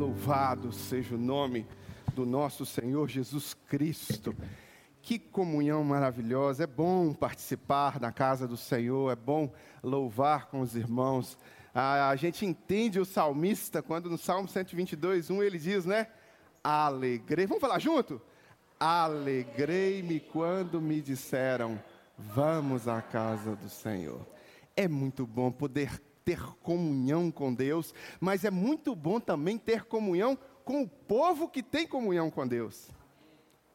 Louvado seja o nome do nosso Senhor Jesus Cristo. Que comunhão maravilhosa! É bom participar na casa do Senhor, é bom louvar com os irmãos. A gente entende o salmista quando no Salmo 122, 1 ele diz, né? Alegrei. Vamos falar junto? Alegrei-me quando me disseram: Vamos à casa do Senhor. É muito bom poder ter comunhão com Deus, mas é muito bom também ter comunhão com o povo que tem comunhão com Deus.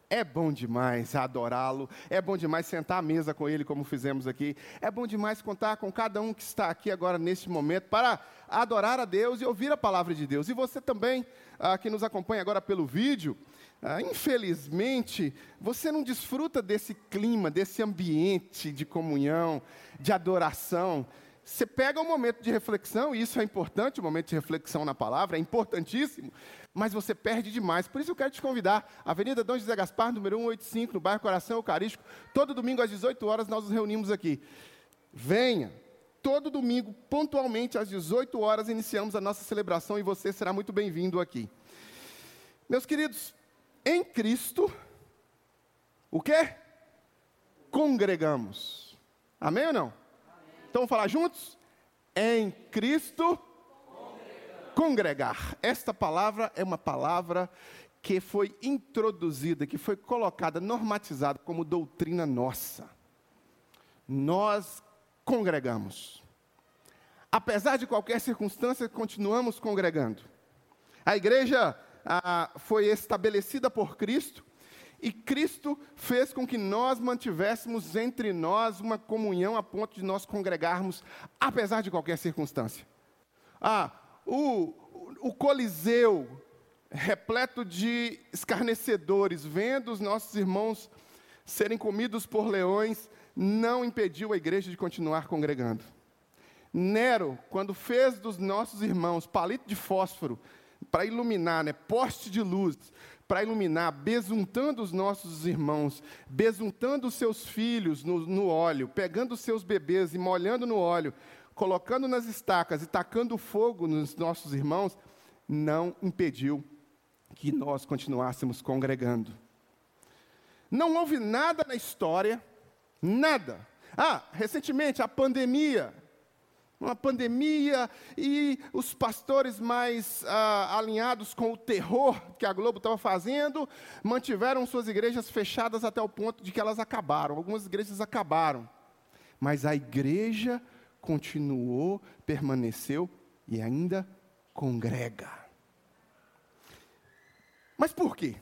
É bom demais adorá-lo, é bom demais sentar à mesa com ele, como fizemos aqui. É bom demais contar com cada um que está aqui agora neste momento para adorar a Deus e ouvir a palavra de Deus. E você também, ah, que nos acompanha agora pelo vídeo, ah, infelizmente, você não desfruta desse clima, desse ambiente de comunhão, de adoração. Você pega um momento de reflexão, e isso é importante, o um momento de reflexão na palavra, é importantíssimo, mas você perde demais. Por isso eu quero te convidar, Avenida Dom José Gaspar, número 185, no bairro Coração Eucarístico, todo domingo às 18 horas nós nos reunimos aqui. Venha, todo domingo, pontualmente às 18 horas, iniciamos a nossa celebração e você será muito bem-vindo aqui. Meus queridos, em Cristo, o quê? Congregamos. Amém ou não? Então vamos falar juntos? Em Cristo, congregar. congregar. Esta palavra é uma palavra que foi introduzida, que foi colocada, normatizada como doutrina nossa. Nós congregamos. Apesar de qualquer circunstância, continuamos congregando. A igreja ah, foi estabelecida por Cristo e Cristo fez com que nós mantivéssemos entre nós uma comunhão a ponto de nós congregarmos, apesar de qualquer circunstância. Ah, o, o Coliseu, repleto de escarnecedores, vendo os nossos irmãos serem comidos por leões, não impediu a igreja de continuar congregando. Nero, quando fez dos nossos irmãos palito de fósforo para iluminar, né, poste de luz, para iluminar, besuntando os nossos irmãos, besuntando os seus filhos no, no óleo, pegando os seus bebês e molhando no óleo, colocando nas estacas e tacando fogo nos nossos irmãos, não impediu que nós continuássemos congregando. Não houve nada na história, nada. Ah, recentemente a pandemia uma pandemia e os pastores mais ah, alinhados com o terror que a Globo estava fazendo mantiveram suas igrejas fechadas até o ponto de que elas acabaram. Algumas igrejas acabaram, mas a igreja continuou, permaneceu e ainda congrega. Mas por quê?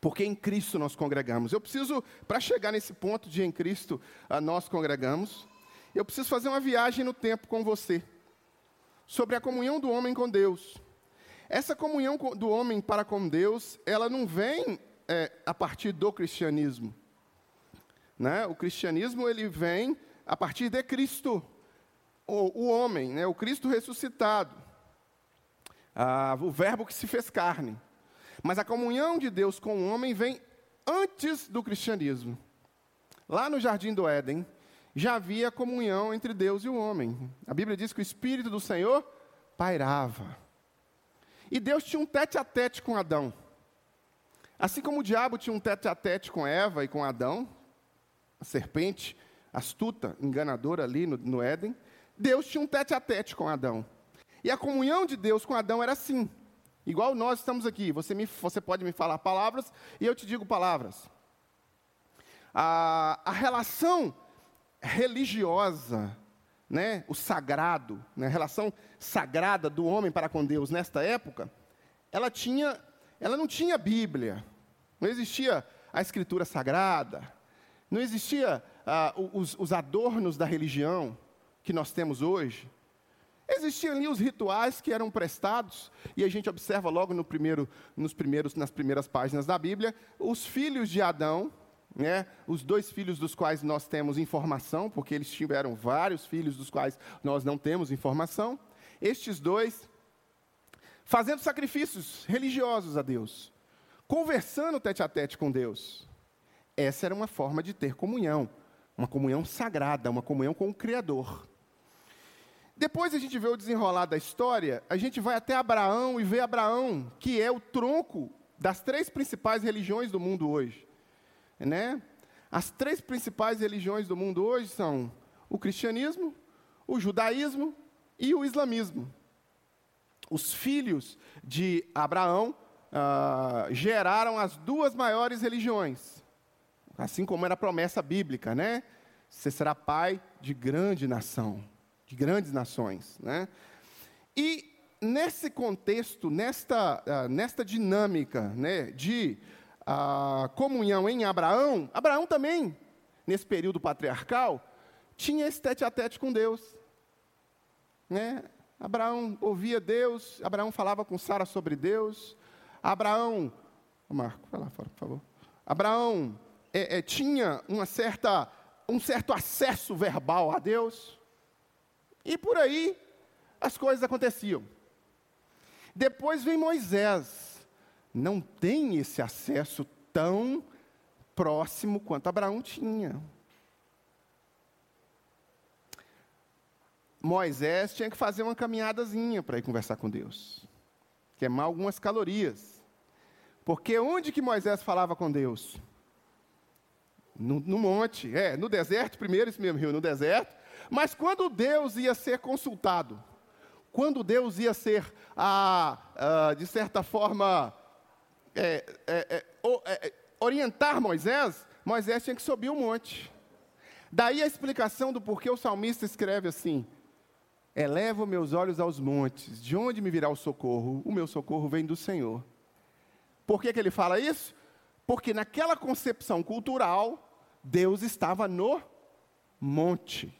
Porque em Cristo nós congregamos. Eu preciso, para chegar nesse ponto de em Cristo ah, nós congregamos, eu preciso fazer uma viagem no tempo com você, sobre a comunhão do homem com Deus. Essa comunhão do homem para com Deus, ela não vem é, a partir do cristianismo. Né? O cristianismo ele vem a partir de Cristo, o, o homem, né? o Cristo ressuscitado, ah, o Verbo que se fez carne. Mas a comunhão de Deus com o homem vem antes do cristianismo. Lá no jardim do Éden, já havia comunhão entre Deus e o homem. A Bíblia diz que o Espírito do Senhor pairava. E Deus tinha um tete a tete com Adão. Assim como o diabo tinha um tete a tete com Eva e com Adão, a serpente astuta, enganadora ali no, no Éden, Deus tinha um tete a tete com Adão. E a comunhão de Deus com Adão era assim. Igual nós estamos aqui, você, me, você pode me falar palavras e eu te digo palavras. A, a relação religiosa, né, o sagrado, né, a relação sagrada do homem para com Deus nesta época, ela tinha, ela não tinha Bíblia, não existia a Escritura sagrada, não existia ah, os, os adornos da religião que nós temos hoje. Existiam ali os rituais que eram prestados, e a gente observa logo no primeiro, nos primeiros, nas primeiras páginas da Bíblia, os filhos de Adão, né, os dois filhos dos quais nós temos informação, porque eles tiveram vários filhos dos quais nós não temos informação, estes dois fazendo sacrifícios religiosos a Deus, conversando tete a tete com Deus. Essa era uma forma de ter comunhão, uma comunhão sagrada, uma comunhão com o Criador. depois a gente vê o desenrolar da história, a gente vai até Abraão e vê Abraão, que é o tronco das três principais religiões do mundo hoje. Né? As três principais religiões do mundo hoje são o cristianismo, o judaísmo e o islamismo. Os filhos de Abraão uh, geraram as duas maiores religiões, assim como era a promessa bíblica, né? Você será pai de grande nação, de grandes nações, né? E nesse contexto, nesta, uh, nesta dinâmica, né, de uh, comunhão em Abraão, Abraão também, nesse período patriarcal, tinha esse tete a tete com Deus. Né? Abraão ouvia Deus, Abraão falava com Sara sobre Deus, Abraão, Marco, vai lá fora, por favor. Abraão é, é, tinha uma certa, um certo acesso verbal a Deus, e por aí as coisas aconteciam. Depois vem Moisés, não tem esse acesso tão próximo quanto Abraão tinha. Moisés tinha que fazer uma caminhadazinha para ir conversar com Deus, queimar algumas calorias. Porque onde que Moisés falava com Deus? No, no, monte, é, no deserto, primeiro esse mesmo rio, no deserto. Mas quando Deus ia ser consultado, quando Deus ia ser, ah, ah, de certa forma, é, é, é, é orientar Moisés, Moisés tinha que subir o monte. Daí a explicação do porquê o salmista escreve assim: Elevo meus olhos aos montes, de onde me virá o socorro? O meu socorro vem do Senhor. Por que, que ele fala isso? Porque naquela concepção cultural, Deus estava no monte.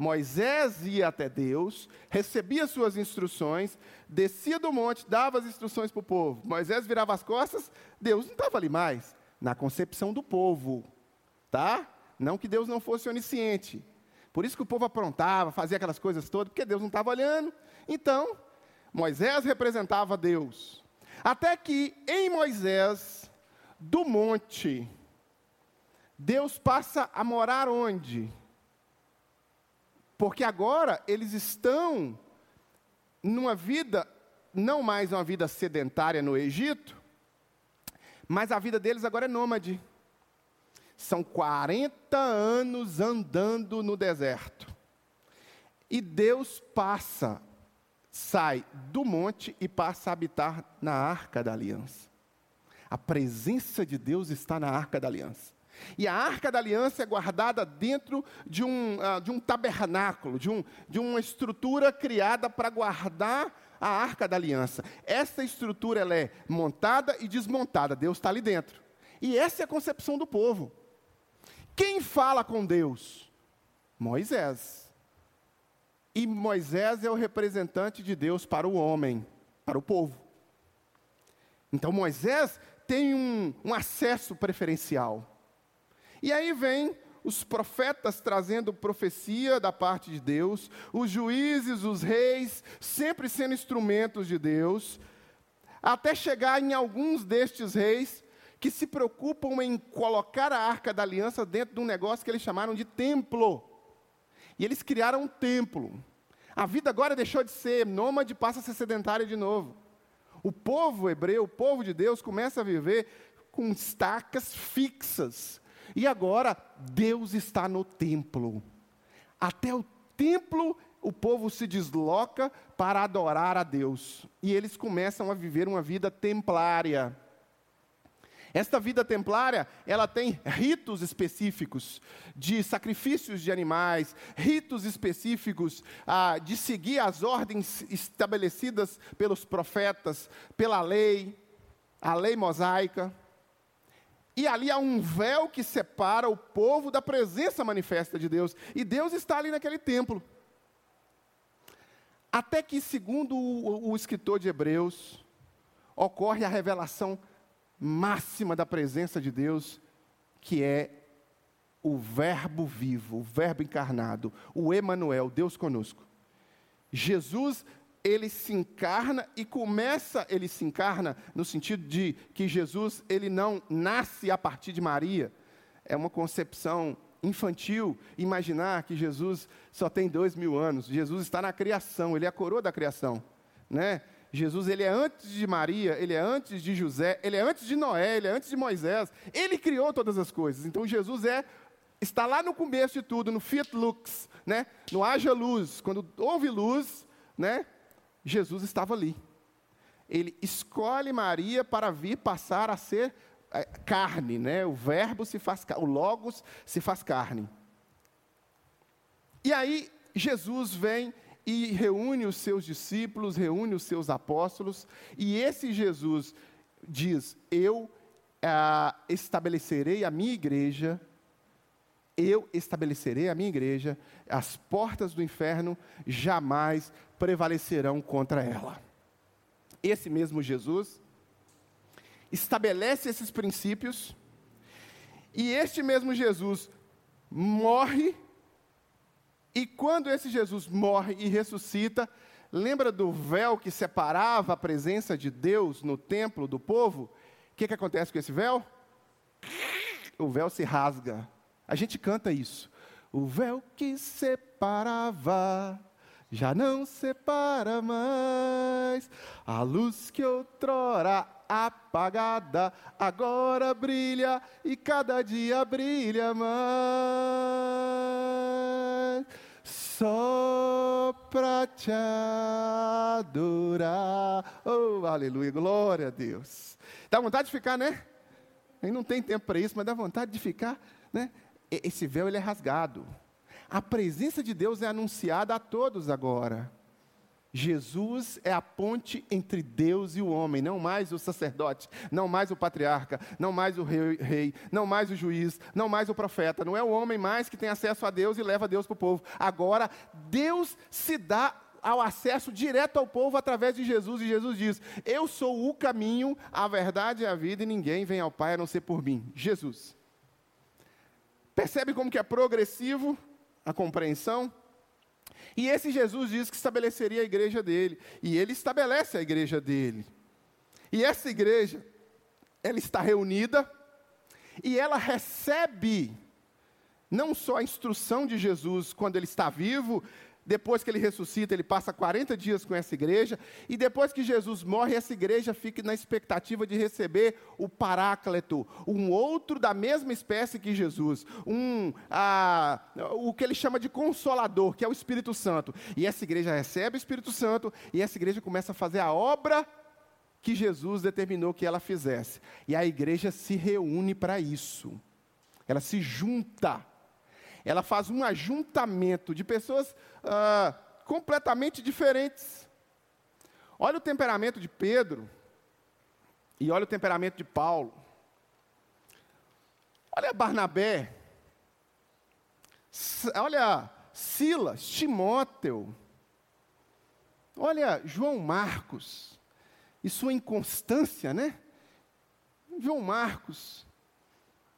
Moisés ia até Deus, recebia suas instruções, descia do monte, dava as instruções para o povo. Moisés virava as costas, Deus não estava ali mais. Na concepção do povo, tá? Não que Deus não fosse onisciente, por isso que o povo aprontava, fazia aquelas coisas todas, porque Deus não estava olhando. Então, Moisés representava Deus. Até que em Moisés, do monte, Deus passa a morar onde? Porque agora eles estão numa vida, não mais uma vida sedentária no Egito, mas a vida deles agora é nômade. São 40 anos andando no deserto. E Deus passa, sai do monte e passa a habitar na arca da aliança. A presença de Deus está na arca da aliança. E a arca da aliança é guardada dentro de um, uh, de um tabernáculo, de, um, de uma estrutura criada para guardar a arca da aliança. Essa estrutura ela é montada e desmontada, Deus está ali dentro. E essa é a concepção do povo. Quem fala com Deus? Moisés. E Moisés é o representante de Deus para o homem, para o povo. Então Moisés tem um, um acesso preferencial. E aí vem os profetas trazendo profecia da parte de Deus, os juízes, os reis, sempre sendo instrumentos de Deus, até chegar em alguns destes reis que se preocupam em colocar a arca da aliança dentro de um negócio que eles chamaram de templo. E eles criaram um templo. A vida agora deixou de ser nômade, passa a ser sedentária de novo. O povo hebreu, o povo de Deus, começa a viver com estacas fixas. E agora Deus está no templo. Até o templo o povo se desloca para adorar a Deus. E eles começam a viver uma vida templária. Esta vida templária, ela tem ritos específicos de sacrifícios de animais, ritos específicos ah, de seguir as ordens estabelecidas pelos profetas, pela lei, a lei mosaica. E ali há um véu que separa o povo da presença manifesta de Deus. E Deus está ali naquele templo. Até que, segundo o, o escritor de Hebreus, ocorre a revelação máxima da presença de Deus, que é o Verbo vivo, o Verbo encarnado, o Emanuel, Deus conosco. Jesus, ele se encarna e começa, ele se encarna no sentido de que Jesus, ele não nasce a partir de Maria. É uma concepção infantil imaginar que Jesus só tem dois mil anos. Jesus está na criação, ele é a coroa da criação. Né? Jesus ele é antes de Maria, ele é antes de José, ele é antes de Noé, ele é antes de Moisés. Ele criou todas as coisas. Então Jesus é está lá no começo de tudo, no fiat lux, né? No haja luz. Quando houve luz, né? Jesus estava ali. Ele escolhe Maria para vir passar a ser é, carne, né? O verbo se faz, o logos se faz carne. E aí Jesus vem e reúne os seus discípulos, reúne os seus apóstolos, e esse Jesus diz: Eu ah, estabelecerei a minha igreja, eu estabelecerei a minha igreja, as portas do inferno jamais prevalecerão contra ela. Esse mesmo Jesus estabelece esses princípios, e este mesmo Jesus morre e quando esse Jesus morre e ressuscita, lembra do véu que separava a presença de Deus no templo do povo? O que, que acontece com esse véu? O véu se rasga. A gente canta isso. O véu que separava já não separa mais. A luz que outrora apagada agora brilha e cada dia brilha mais. Só para te adorar. Oh, aleluia, glória a Deus. Dá vontade de ficar, né? Aí não tem tempo para isso, mas dá vontade de ficar, né? Esse véu ele é rasgado. A presença de Deus é anunciada a todos agora. Jesus é a ponte entre Deus e o homem, não mais o sacerdote, não mais o patriarca, não mais o rei, rei, não mais o juiz, não mais o profeta. Não é o homem mais que tem acesso a Deus e leva Deus para o povo. Agora, Deus se dá ao acesso direto ao povo através de Jesus, e Jesus diz: Eu sou o caminho, a verdade e a vida, e ninguém vem ao Pai a não ser por mim. Jesus. Percebe como que é progressivo? A compreensão. E esse Jesus diz que estabeleceria a igreja dele, e ele estabelece a igreja dele. E essa igreja, ela está reunida e ela recebe não só a instrução de Jesus quando ele está vivo, depois que ele ressuscita, ele passa 40 dias com essa igreja, e depois que Jesus morre, essa igreja fica na expectativa de receber o Paráclito, um outro da mesma espécie que Jesus, um, ah, o que ele chama de consolador, que é o Espírito Santo. E essa igreja recebe o Espírito Santo, e essa igreja começa a fazer a obra que Jesus determinou que ela fizesse. E a igreja se reúne para isso. Ela se junta ela faz um ajuntamento de pessoas ah, completamente diferentes. Olha o temperamento de Pedro e olha o temperamento de Paulo. Olha Barnabé, olha Silas, Timóteo, olha João Marcos e sua inconstância, né? João Marcos,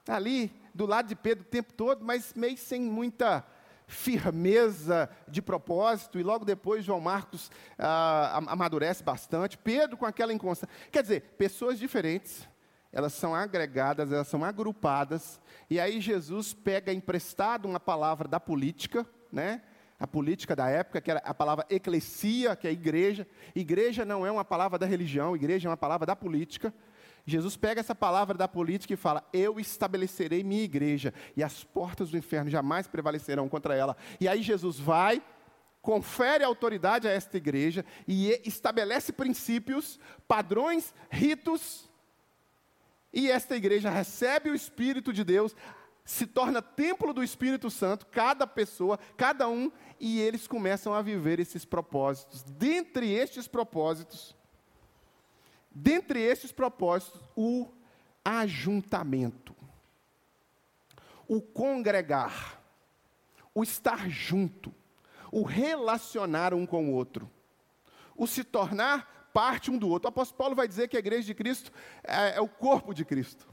ali do lado de Pedro o tempo todo, mas meio sem muita firmeza de propósito, e logo depois João Marcos ah, amadurece bastante. Pedro com aquela inconstância. Quer dizer, pessoas diferentes, elas são agregadas, elas são agrupadas, e aí Jesus pega emprestado uma palavra da política, né? A política da época, que era a palavra eclesia, que é igreja. Igreja não é uma palavra da religião, igreja é uma palavra da política. Jesus pega essa palavra da política e fala: Eu estabelecerei minha igreja, e as portas do inferno jamais prevalecerão contra ela. E aí Jesus vai, confere autoridade a esta igreja e estabelece princípios, padrões, ritos, e esta igreja recebe o Espírito de Deus, se torna templo do Espírito Santo, cada pessoa, cada um, e eles começam a viver esses propósitos. Dentre estes propósitos, Dentre esses propósitos, o ajuntamento, o congregar, o estar junto, o relacionar um com o outro, o se tornar parte um do outro. O apóstolo Paulo vai dizer que a igreja de Cristo é, é o corpo de Cristo.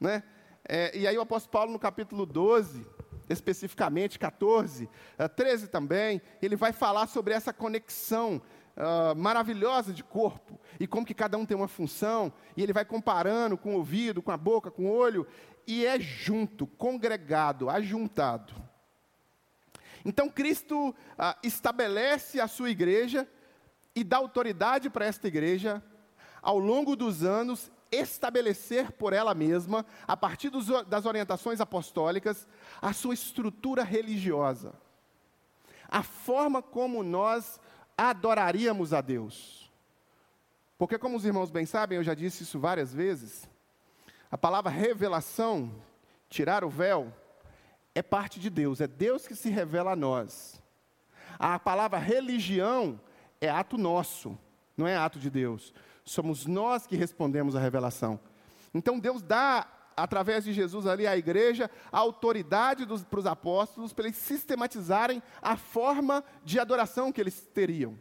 Né? É, e aí o apóstolo Paulo, no capítulo 12, especificamente 14, 13 também, ele vai falar sobre essa conexão uh, maravilhosa de corpo, e como que cada um tem uma função, e ele vai comparando com o ouvido, com a boca, com o olho, e é junto, congregado, ajuntado. Então Cristo uh, estabelece a sua igreja e dá autoridade para esta igreja, ao longo dos anos, estabelecer por ela mesma, a partir dos, das orientações apostólicas, a sua estrutura religiosa. A forma como nós adoraríamos a Deus. Porque, como os irmãos bem sabem, eu já disse isso várias vezes, a palavra revelação, tirar o véu, é parte de Deus, é Deus que se revela a nós. A palavra religião é ato nosso, não é ato de Deus. Somos nós que respondemos à revelação. Então Deus dá, através de Jesus ali à igreja, a autoridade para os apóstolos, para eles sistematizarem a forma de adoração que eles teriam.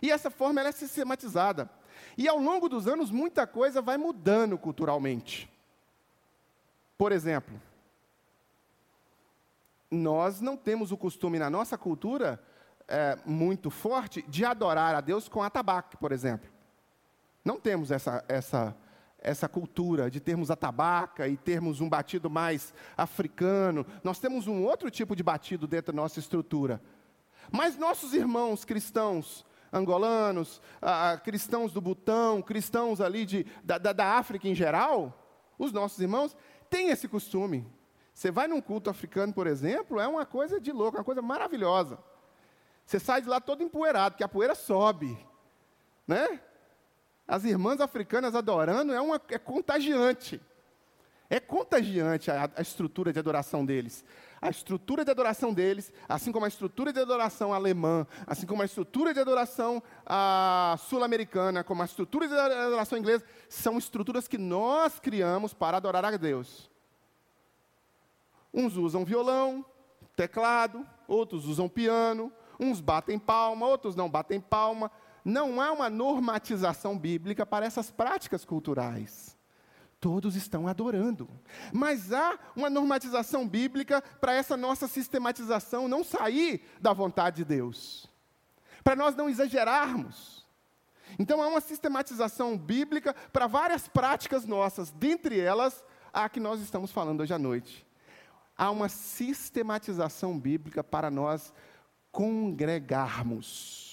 E essa forma ela é sistematizada. E ao longo dos anos, muita coisa vai mudando culturalmente. Por exemplo, nós não temos o costume na nossa cultura é, muito forte de adorar a Deus com atabaque, por exemplo. Não temos essa, essa, essa cultura de termos atabaca e termos um batido mais africano. Nós temos um outro tipo de batido dentro da nossa estrutura. Mas nossos irmãos cristãos, angolanos, ah, cristãos do Butão, cristãos ali de, da, da, da África em geral, os nossos irmãos têm esse costume. Você vai num culto africano, por exemplo, é uma coisa de louco, uma coisa maravilhosa. Você sai de lá todo empoeirado, porque a poeira sobe, né? As irmãs africanas adorando é, uma, é contagiante. É contagiante a, a estrutura de adoração deles. A estrutura de adoração deles, assim como a estrutura de adoração alemã, assim como a estrutura de adoração sul-americana, como a estrutura de adoração inglesa, são estruturas que nós criamos para adorar a Deus. Uns usam violão, teclado, outros usam piano, uns batem palma, outros não batem palma. Não há uma normatização bíblica para essas práticas culturais. Todos estão adorando. Mas há uma normatização bíblica para essa nossa sistematização não sair da vontade de Deus. Para nós não exagerarmos. Então há uma sistematização bíblica para várias práticas nossas, dentre elas a que nós estamos falando hoje à noite. Há uma sistematização bíblica para nós congregarmos.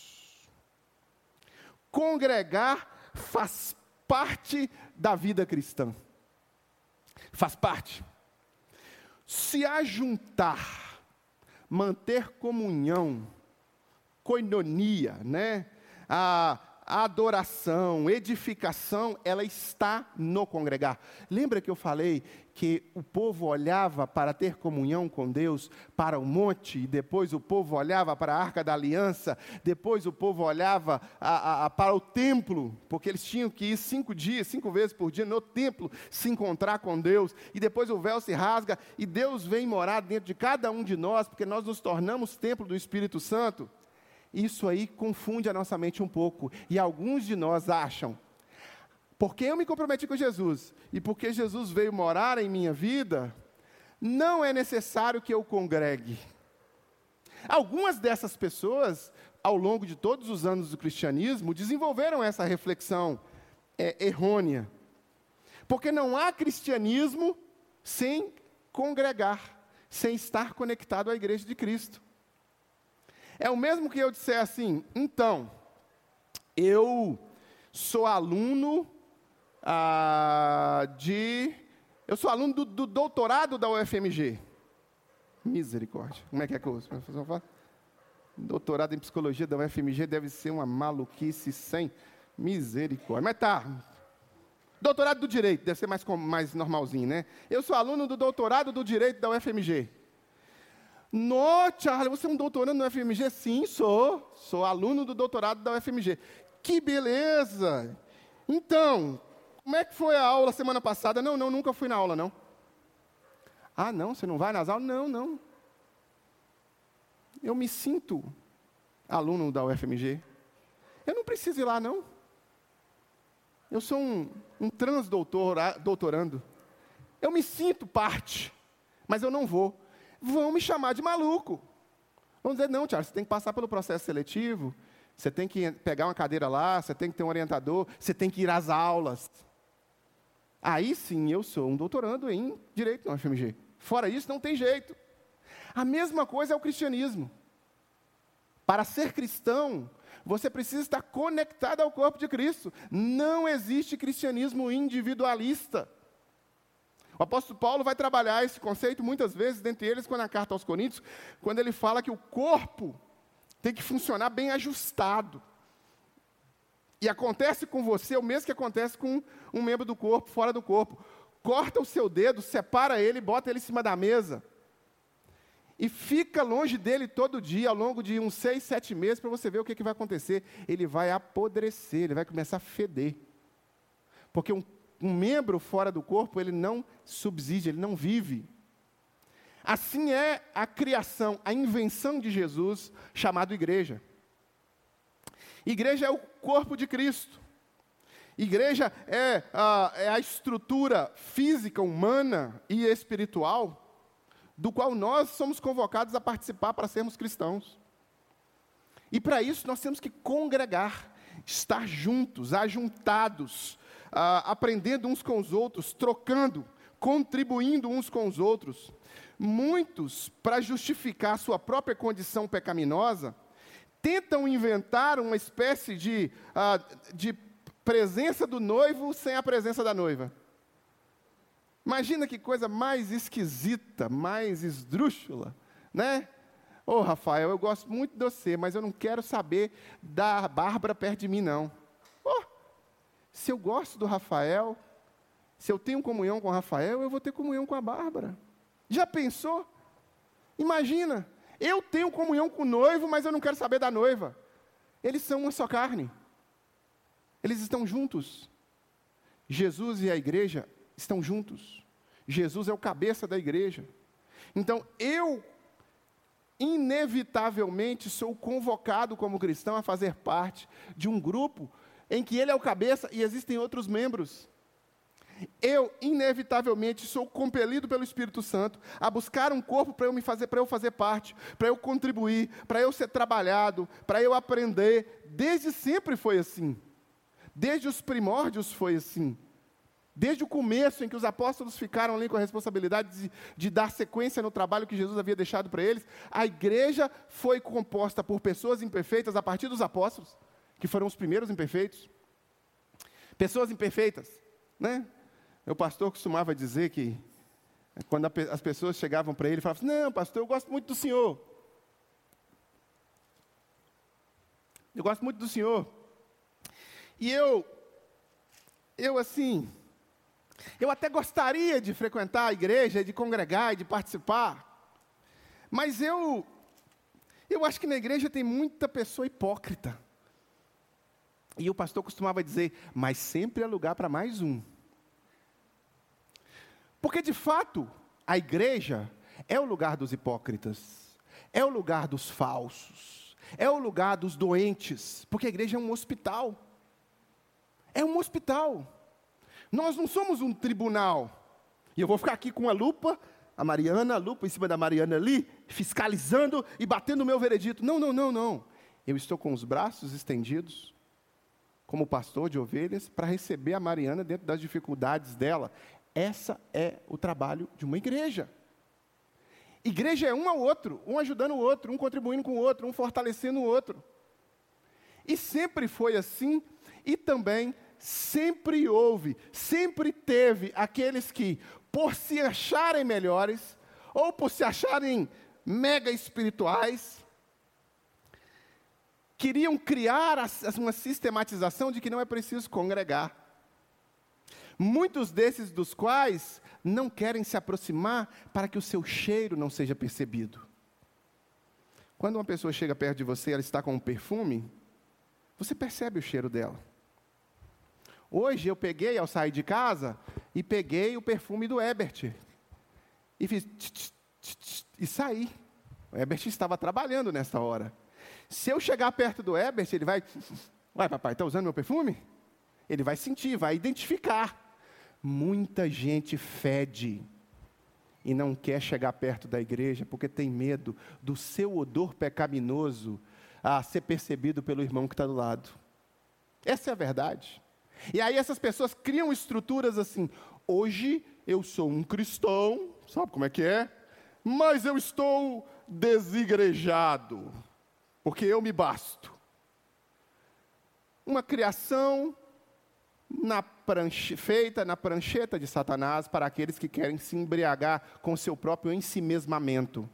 Congregar faz parte da vida cristã. Faz parte. Se ajuntar, manter comunhão, coinonia, né? A, a adoração, edificação, ela está no congregar. Lembra que eu falei que o povo olhava para ter comunhão com Deus para o monte, e depois o povo olhava para a arca da aliança, depois o povo olhava a, a, a, para o templo, porque eles tinham que ir cinco dias, cinco vezes por dia no templo, se encontrar com Deus, e depois o véu se rasga e Deus vem morar dentro de cada um de nós, porque nós nos tornamos templo do Espírito Santo. Isso aí confunde a nossa mente um pouco. E alguns de nós acham, porque eu me comprometi com Jesus e porque Jesus veio morar em minha vida, não é necessário que eu congregue. Algumas dessas pessoas, ao longo de todos os anos do cristianismo, desenvolveram essa reflexão é, errônea. Porque não há cristianismo sem congregar, sem estar conectado à igreja de Cristo. É o mesmo que eu disser assim, então, eu sou aluno ah, de. Eu sou aluno do, do, doutorado da UFMG. Misericórdia. Como é que é que eu faço? Doutorado em psicologia da UFMG deve ser uma maluquice sem misericórdia. Mas tá. Doutorado do direito, deve ser mais, mais normalzinho, né? Eu sou aluno do doutorado do direito da UFMG. No, Charlie, você é um doutorando no UFMG? Sim, sou. Sou aluno do doutorado da UFMG. Que beleza! Então, como é que foi a aula semana passada? Não, não, nunca fui na aula, não. Ah, não, você não vai nas aulas? Não, não. Eu me sinto aluno da UFMG. Eu não preciso ir lá, não. Eu sou um, um transdoutorando. Eu me sinto parte, mas eu não vou vão me chamar de maluco. Vão dizer, não, Tiago, você tem que passar pelo processo seletivo, Você tem que pegar uma cadeira lá, você tem que ter um orientador, você tem que ir às aulas. Aí sim eu sou um doutorando em direito no FMG. Fora isso, não tem jeito. A mesma coisa é o cristianismo. Para ser cristão, você precisa estar conectado ao corpo de Cristo. Não existe cristianismo individualista. O apóstolo Paulo vai trabalhar esse conceito muitas vezes, dentre eles, quando na carta aos Coríntios, quando ele fala que o corpo tem que funcionar bem ajustado. E acontece com você o mesmo que acontece com um membro do corpo, fora do corpo. Corta o seu dedo, separa ele, bota ele em cima da mesa. E fica longe dele todo dia, ao longo de uns seis, sete meses, para você ver o que, que vai acontecer. Ele vai apodrecer, ele vai começar a feder. Porque um um membro fora do corpo, ele não subsiste, ele não vive. Assim é a criação, a invenção de Jesus, chamado igreja. Igreja é o corpo de Cristo. Igreja é a, é a estrutura física, humana e espiritual do qual nós somos convocados a participar para sermos cristãos. E para isso nós temos que congregar, estar juntos, ajuntados, aprendendo uns com os outros, trocando, contribuindo uns com os outros. Muitos, para justificar sua própria condição pecaminosa, tentam inventar uma espécie de, ah, de presença do noivo sem a presença da noiva. Imagina que coisa mais esquisita, mais esdrúxula, né? Ô oh, Rafael, eu gosto muito de você, mas eu não quero saber da Bárbara perto de mim, não. Oh, se eu gosto do Rafael, se eu tenho comunhão com o Rafael, eu vou ter comunhão com a Bárbara. Já pensou? Imagina, eu tenho comunhão com o noivo, mas eu não quero saber da noiva. Eles são uma só carne. Eles estão juntos. Jesus e a igreja estão juntos. Jesus é o cabeça da igreja. Então, eu, inevitavelmente, sou convocado como cristão a fazer parte de um grupo em que ele é o cabeça e existem outros membros. Eu, inevitavelmente, sou compelido pelo Espírito Santo a buscar um corpo para eu me fazer, para eu fazer parte, para eu contribuir, para eu ser trabalhado, para eu aprender. Desde sempre foi assim. Desde os primórdios foi assim. Desde o começo, em que os apóstolos ficaram ali com a responsabilidade de, de, dar sequência no trabalho que Jesus havia deixado para eles, a igreja foi composta por pessoas imperfeitas a partir dos apóstolos que foram os primeiros imperfeitos. Pessoas imperfeitas, né? O pastor costumava dizer que quando a, as pessoas chegavam para ele e falavam assim, não, pastor, eu gosto muito do senhor. Eu gosto muito do senhor. E eu, eu assim, eu até gostaria de frequentar a igreja, de congregar e de participar, mas eu, eu acho que na igreja tem muita pessoa hipócrita. E o pastor costumava dizer: mas sempre há lugar para mais um. Porque de fato, a igreja é o lugar dos hipócritas, é o lugar dos falsos, é o lugar dos doentes, porque a igreja é um hospital. É um hospital. Nós não somos um tribunal. E eu vou ficar aqui com a lupa, a Mariana, a lupa em cima da Mariana ali, fiscalizando e batendo o meu veredito. Não, não, não, não. Eu estou com os braços estendidos, como pastor de ovelhas, para receber a Mariana dentro das dificuldades dela. Essa é o trabalho de uma igreja. Igreja é um ao outro, um ajudando o outro, um contribuindo com o outro, um fortalecendo o outro. E sempre foi assim, e também sempre houve, sempre teve aqueles que, por se acharem melhores, ou por se acharem mega espirituais, queriam criar uma sistematização de que não é preciso congregar. Muitos desses dos quais não querem se aproximar para que o seu cheiro não seja percebido. Quando uma pessoa chega perto de você, ela está com um perfume, você percebe o cheiro dela. Hoje eu peguei ao sair de casa e peguei o perfume do Ebert e fiz tch, tch, tch, e saí. O Ebert estava trabalhando nessa hora. Se eu chegar perto do Ebert, ele vai. Vai, papai, está usando meu perfume? Ele vai sentir, vai identificar. Muita gente fede e não quer chegar perto da igreja porque tem medo do seu odor pecaminoso a ser percebido pelo irmão que está do lado. Essa é a verdade. E aí essas pessoas criam estruturas assim. Hoje eu sou um cristão, sabe como é que é? Mas eu estou desigrejado, porque eu me basto. Uma criação na pranche, feita na prancheta de Satanás para aqueles que querem se embriagar com seu próprio ensimesmamento.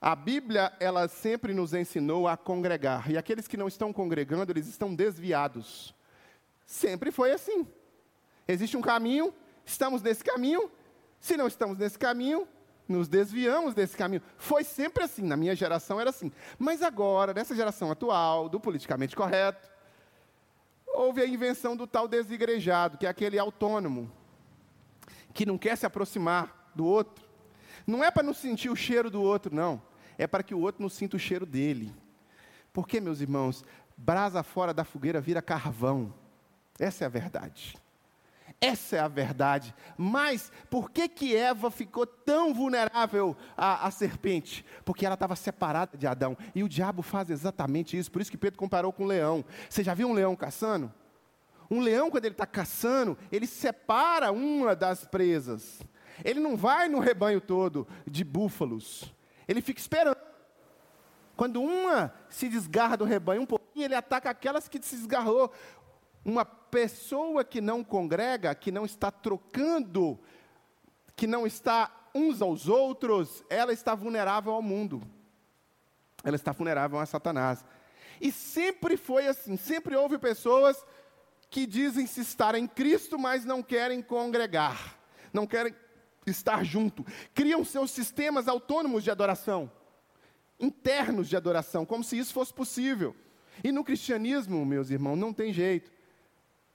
A Bíblia, ela sempre nos ensinou a congregar, e aqueles que não estão congregando, eles estão desviados. Sempre foi assim. Existe um caminho, estamos nesse caminho, se não estamos nesse caminho, nos desviamos desse caminho. Foi sempre assim, na minha geração era assim. Mas agora, nessa geração atual, do politicamente correto, houve a invenção do tal desigrejado, que é aquele autônomo, que não quer se aproximar do outro. Não é para não sentir o cheiro do outro, não. É para que o outro não sinta o cheiro dele. Porque, meus irmãos, brasa fora da fogueira vira carvão. Essa é a verdade. Essa é a verdade. Mas por que que Eva ficou tão vulnerável à, à serpente? Porque ela estava separada de Adão. E o diabo faz exatamente isso. Por isso que Pedro comparou com o leão. Você já viu um leão caçando? Um leão, quando ele está caçando, ele separa uma das presas. Ele não vai no rebanho todo de búfalos. Ele fica esperando. Quando uma se desgarra do rebanho um pouquinho, ele ataca aquelas que se desgarrou. Uma pessoa que não congrega, que não está trocando, que não está uns aos outros, ela está vulnerável ao mundo. Ela está vulnerável a Satanás. E sempre foi assim, sempre houve pessoas que dizem se estar em Cristo, mas não querem congregar, não querem estar junto. Criam seus sistemas autônomos de adoração, internos de adoração, como se isso fosse possível. E no cristianismo, meus irmãos, não tem jeito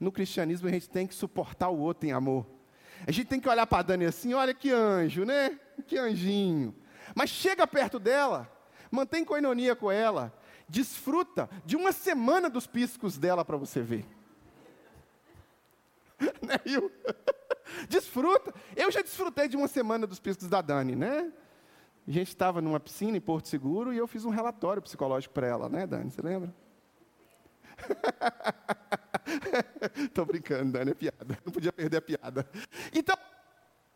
no cristianismo a gente tem que suportar o outro em amor. A gente tem que olhar para a Dani assim, olha que anjo, né? Que anjinho. Mas chega perto dela, mantém coinonia com ela, desfruta de uma semana dos piscos dela para você ver. né, eu? Desfruta. Eu já desfrutei de uma semana dos piscos da Dani, né? A gente estava numa piscina em Porto Seguro e eu fiz um relatório psicológico para ela, né, Dani? Você lembra? Estou brincando, Dani, é piada. Não podia perder a piada. Então,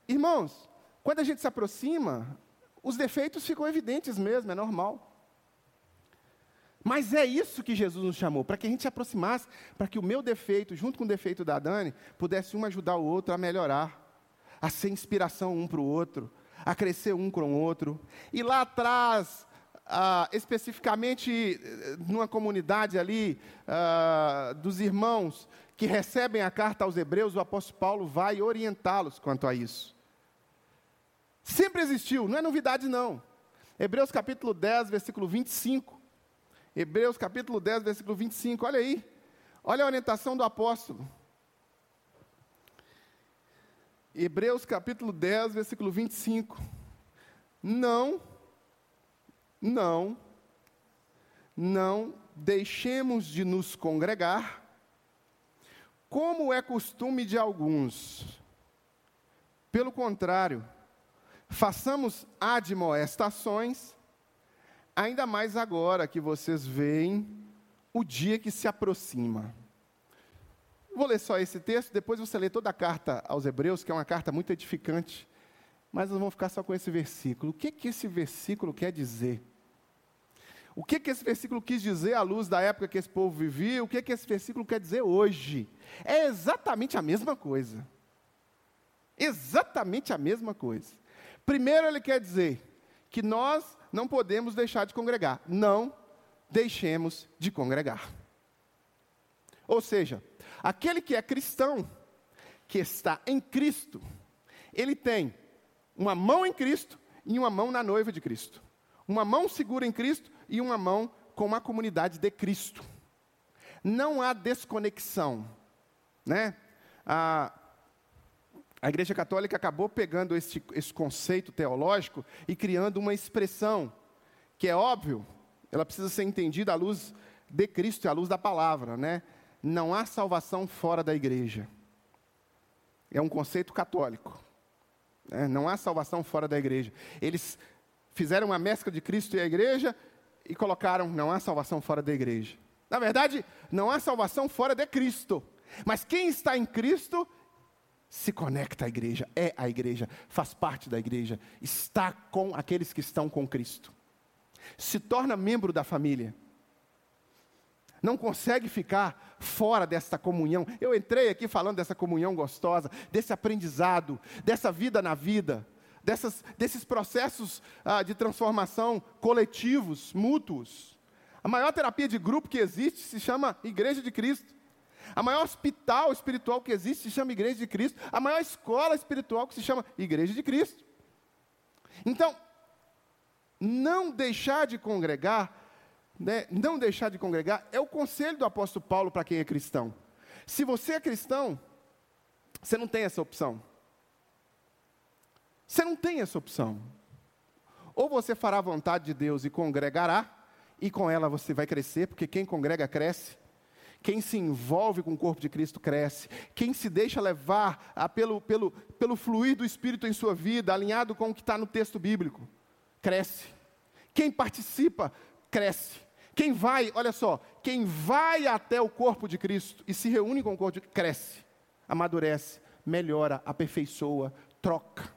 irmãos, quando a gente se aproxima, os defeitos ficam evidentes mesmo, é normal. Mas é isso que Jesus nos chamou, para que a gente se aproximasse, para que o meu defeito, junto com o defeito da Dani, pudesse um ajudar o outro a melhorar, a ser inspiração um para o outro, a crescer um com o outro. E lá atrás, ah, especificamente eh, numa comunidade ali ah, dos irmãos que recebem a carta aos Hebreus, o apóstolo Paulo vai orientá-los quanto a isso. Sempre existiu, não é novidade não. Hebreus capítulo 10, versículo 25. Hebreus capítulo 10, versículo 25, olha aí. Olha a orientação do apóstolo. Hebreus capítulo 10, versículo 25. Não não, não deixemos de nos congregar, como é costume de alguns. Pelo contrário, façamos admoestações, ainda mais agora que vocês veem o dia que se aproxima. Vou ler só esse texto, depois você lê toda a carta aos Hebreus, que é uma carta muito edificante. Mas nós vamos ficar só com esse versículo. O que, que esse versículo quer dizer? O que, que esse versículo quis dizer à luz da época que esse povo vivia? O que, que esse versículo quer dizer hoje? É exatamente a mesma coisa. Exatamente a mesma coisa. Primeiro, ele quer dizer que nós não podemos deixar de congregar. Não deixemos de congregar. Ou seja, aquele que é cristão, que está em Cristo, ele tem uma mão em Cristo e uma mão na noiva de Cristo. Uma mão segura em Cristo e uma mão com a comunidade de Cristo. Não há desconexão. Né? A, a Igreja Católica acabou pegando esse, esse conceito teológico e criando uma expressão que é óbvio, ela precisa ser entendida à luz de Cristo e à luz da palavra. Né? Não há salvação fora da igreja. É um conceito católico. É, não há salvação fora da igreja. Eles fizeram uma mescla de Cristo e a igreja, e colocaram: não há salvação fora da igreja. Na verdade, não há salvação fora de Cristo. Mas quem está em Cristo se conecta à igreja, é a igreja, faz parte da igreja, está com aqueles que estão com Cristo. Se torna membro da família. Não consegue ficar fora dessa comunhão. Eu entrei aqui falando dessa comunhão gostosa, desse aprendizado, dessa vida na vida, dessas, desses processos ah, de transformação coletivos, mútuos. A maior terapia de grupo que existe se chama Igreja de Cristo. A maior hospital espiritual que existe se chama Igreja de Cristo. A maior escola espiritual que se chama Igreja de Cristo. Então, não deixar de congregar, né, não deixar de congregar é o conselho do apóstolo Paulo para quem é cristão. Se você é cristão, você não tem essa opção. Você não tem essa opção. Ou você fará a vontade de Deus e congregará, e com ela você vai crescer, porque quem congrega cresce. Quem se envolve com o corpo de Cristo cresce. Quem se deixa levar ah, pelo, pelo, pelo fluir do Espírito em sua vida, alinhado com o que está no texto bíblico, cresce. Quem participa, cresce. Quem vai, olha só, quem vai até o corpo de Cristo e se reúne com o corpo de Cristo, cresce, amadurece, melhora, aperfeiçoa, troca.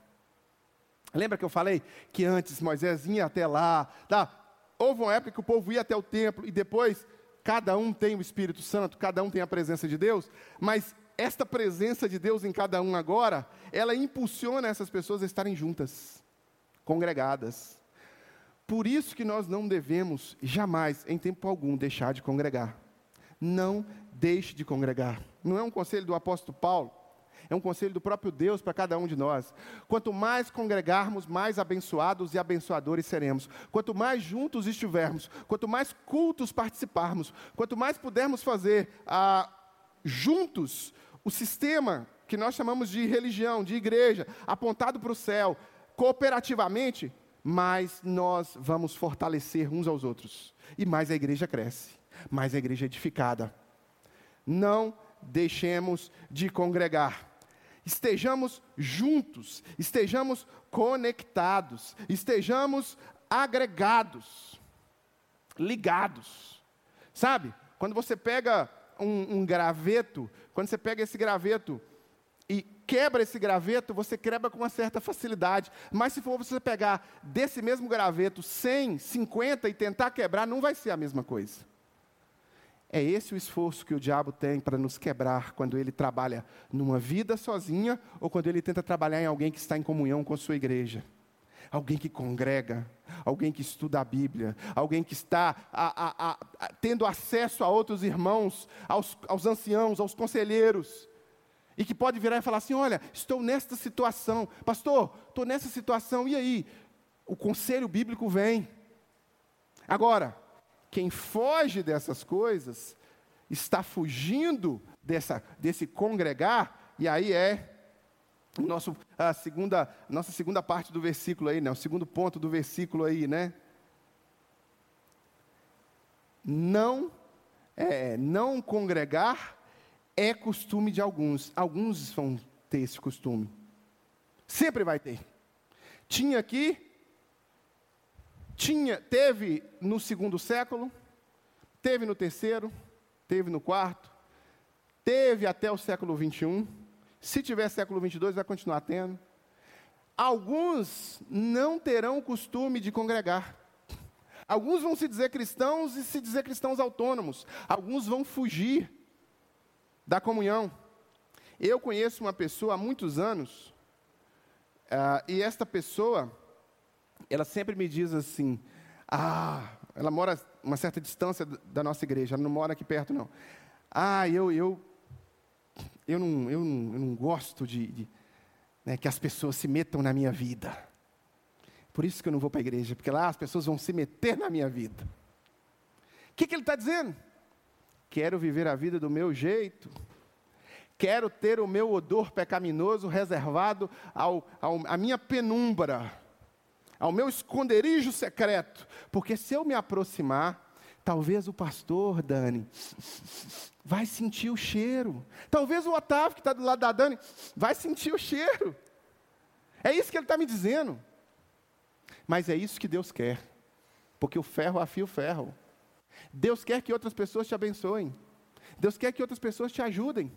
Lembra que eu falei que antes Moisés ia até lá, tá? houve uma época que o povo ia até o templo e depois cada um tem o Espírito Santo, cada um tem a presença de Deus, mas esta presença de Deus em cada um agora, ela impulsiona essas pessoas a estarem juntas, congregadas. Por isso que nós não devemos jamais, em tempo algum, deixar de congregar. Não deixe de congregar. Não é um conselho do apóstolo Paulo, é um conselho do próprio Deus para cada um de nós. Quanto mais congregarmos, mais abençoados e abençoadores seremos. Quanto mais juntos estivermos, quanto mais cultos participarmos, quanto mais pudermos fazer ah, juntos o sistema que nós chamamos de religião, de igreja, apontado para o céu, cooperativamente, mais nós vamos fortalecer uns aos outros. E mais a igreja cresce, mais a igreja é edificada. Não deixemos de congregar estejamos juntos, estejamos conectados, estejamos agregados, ligados. Sabe? Quando você pega um, um, graveto, quando você pega esse graveto e quebra esse graveto, você quebra com uma certa facilidade. Mas se for você pegar desse mesmo graveto 100, 50 e tentar quebrar, não vai ser a mesma coisa. É esse o esforço que o diabo tem para nos quebrar quando ele trabalha numa vida sozinha ou quando ele tenta trabalhar em alguém que está em comunhão com a sua igreja. Alguém que congrega, alguém que estuda a Bíblia, alguém que está a, a, a, tendo acesso a outros irmãos, aos, aos anciãos, aos conselheiros, e que pode virar e falar assim: Olha, estou nesta situação, pastor, estou nessa situação, e aí? O conselho bíblico vem. Agora, quem foge dessas coisas está fugindo dessa, desse congregar, e aí é nosso, a segunda, nossa segunda parte do versículo aí, né? o segundo ponto do versículo aí, né? Não, é, não congregar é costume de alguns. Alguns vão ter esse costume. Sempre vai ter. Tinha aqui tinha, teve no segundo século, teve no terceiro, teve no quarto, teve até o século 21. Se tiver século 22, vai continuar tendo. Alguns não terão o costume de congregar. Alguns vão se dizer cristãos e se dizer cristãos autônomos. Alguns vão fugir da comunhão. Eu conheço uma pessoa há muitos anos, uh, e esta pessoa ela sempre me diz assim: ah, ela mora uma certa distância da nossa igreja, ela não mora aqui perto, não. Ah, eu, eu, eu, não, eu, não, eu não gosto de, de né, que as pessoas se metam na minha vida. Por isso que eu não vou para a igreja, porque lá as pessoas vão se meter na minha vida. O que, que ele está dizendo? Quero viver a vida do meu jeito. Quero ter o meu odor pecaminoso reservado ao, ao, à minha penumbra ao meu esconderijo secreto, porque se eu me aproximar, talvez o pastor, Dani, vai sentir o cheiro. Talvez o Otávio, que está do lado da Dani, vai sentir o cheiro. É isso que ele está me dizendo. Mas é isso que Deus quer. porque o ferro afia o ferro. Deus quer que outras pessoas te abençoem. Deus quer que outras pessoas te ajudem.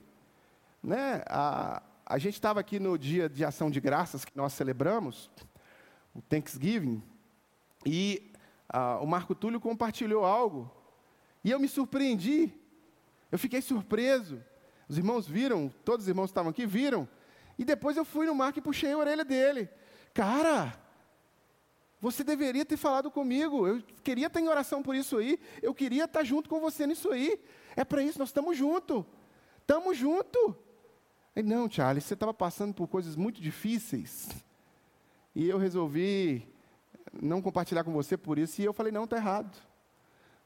Né? A, a gente estava aqui no dia de ação de graças que nós celebramos, o Thanksgiving, e a, o Marco Túlio compartilhou algo, e eu me surpreendi, eu fiquei surpreso. Os irmãos viram, todos os irmãos que estavam aqui viram, e depois eu fui no Marco e puxei a orelha dele. Cara, você deveria ter falado comigo. Eu queria estar em oração por isso aí. Eu queria estar junto com você nisso aí. É para isso, nós estamos juntos. Estamos juntos. Não, Charles, você estava passando por coisas muito difíceis. E eu resolvi não compartilhar com você por isso. E eu falei: não, está errado.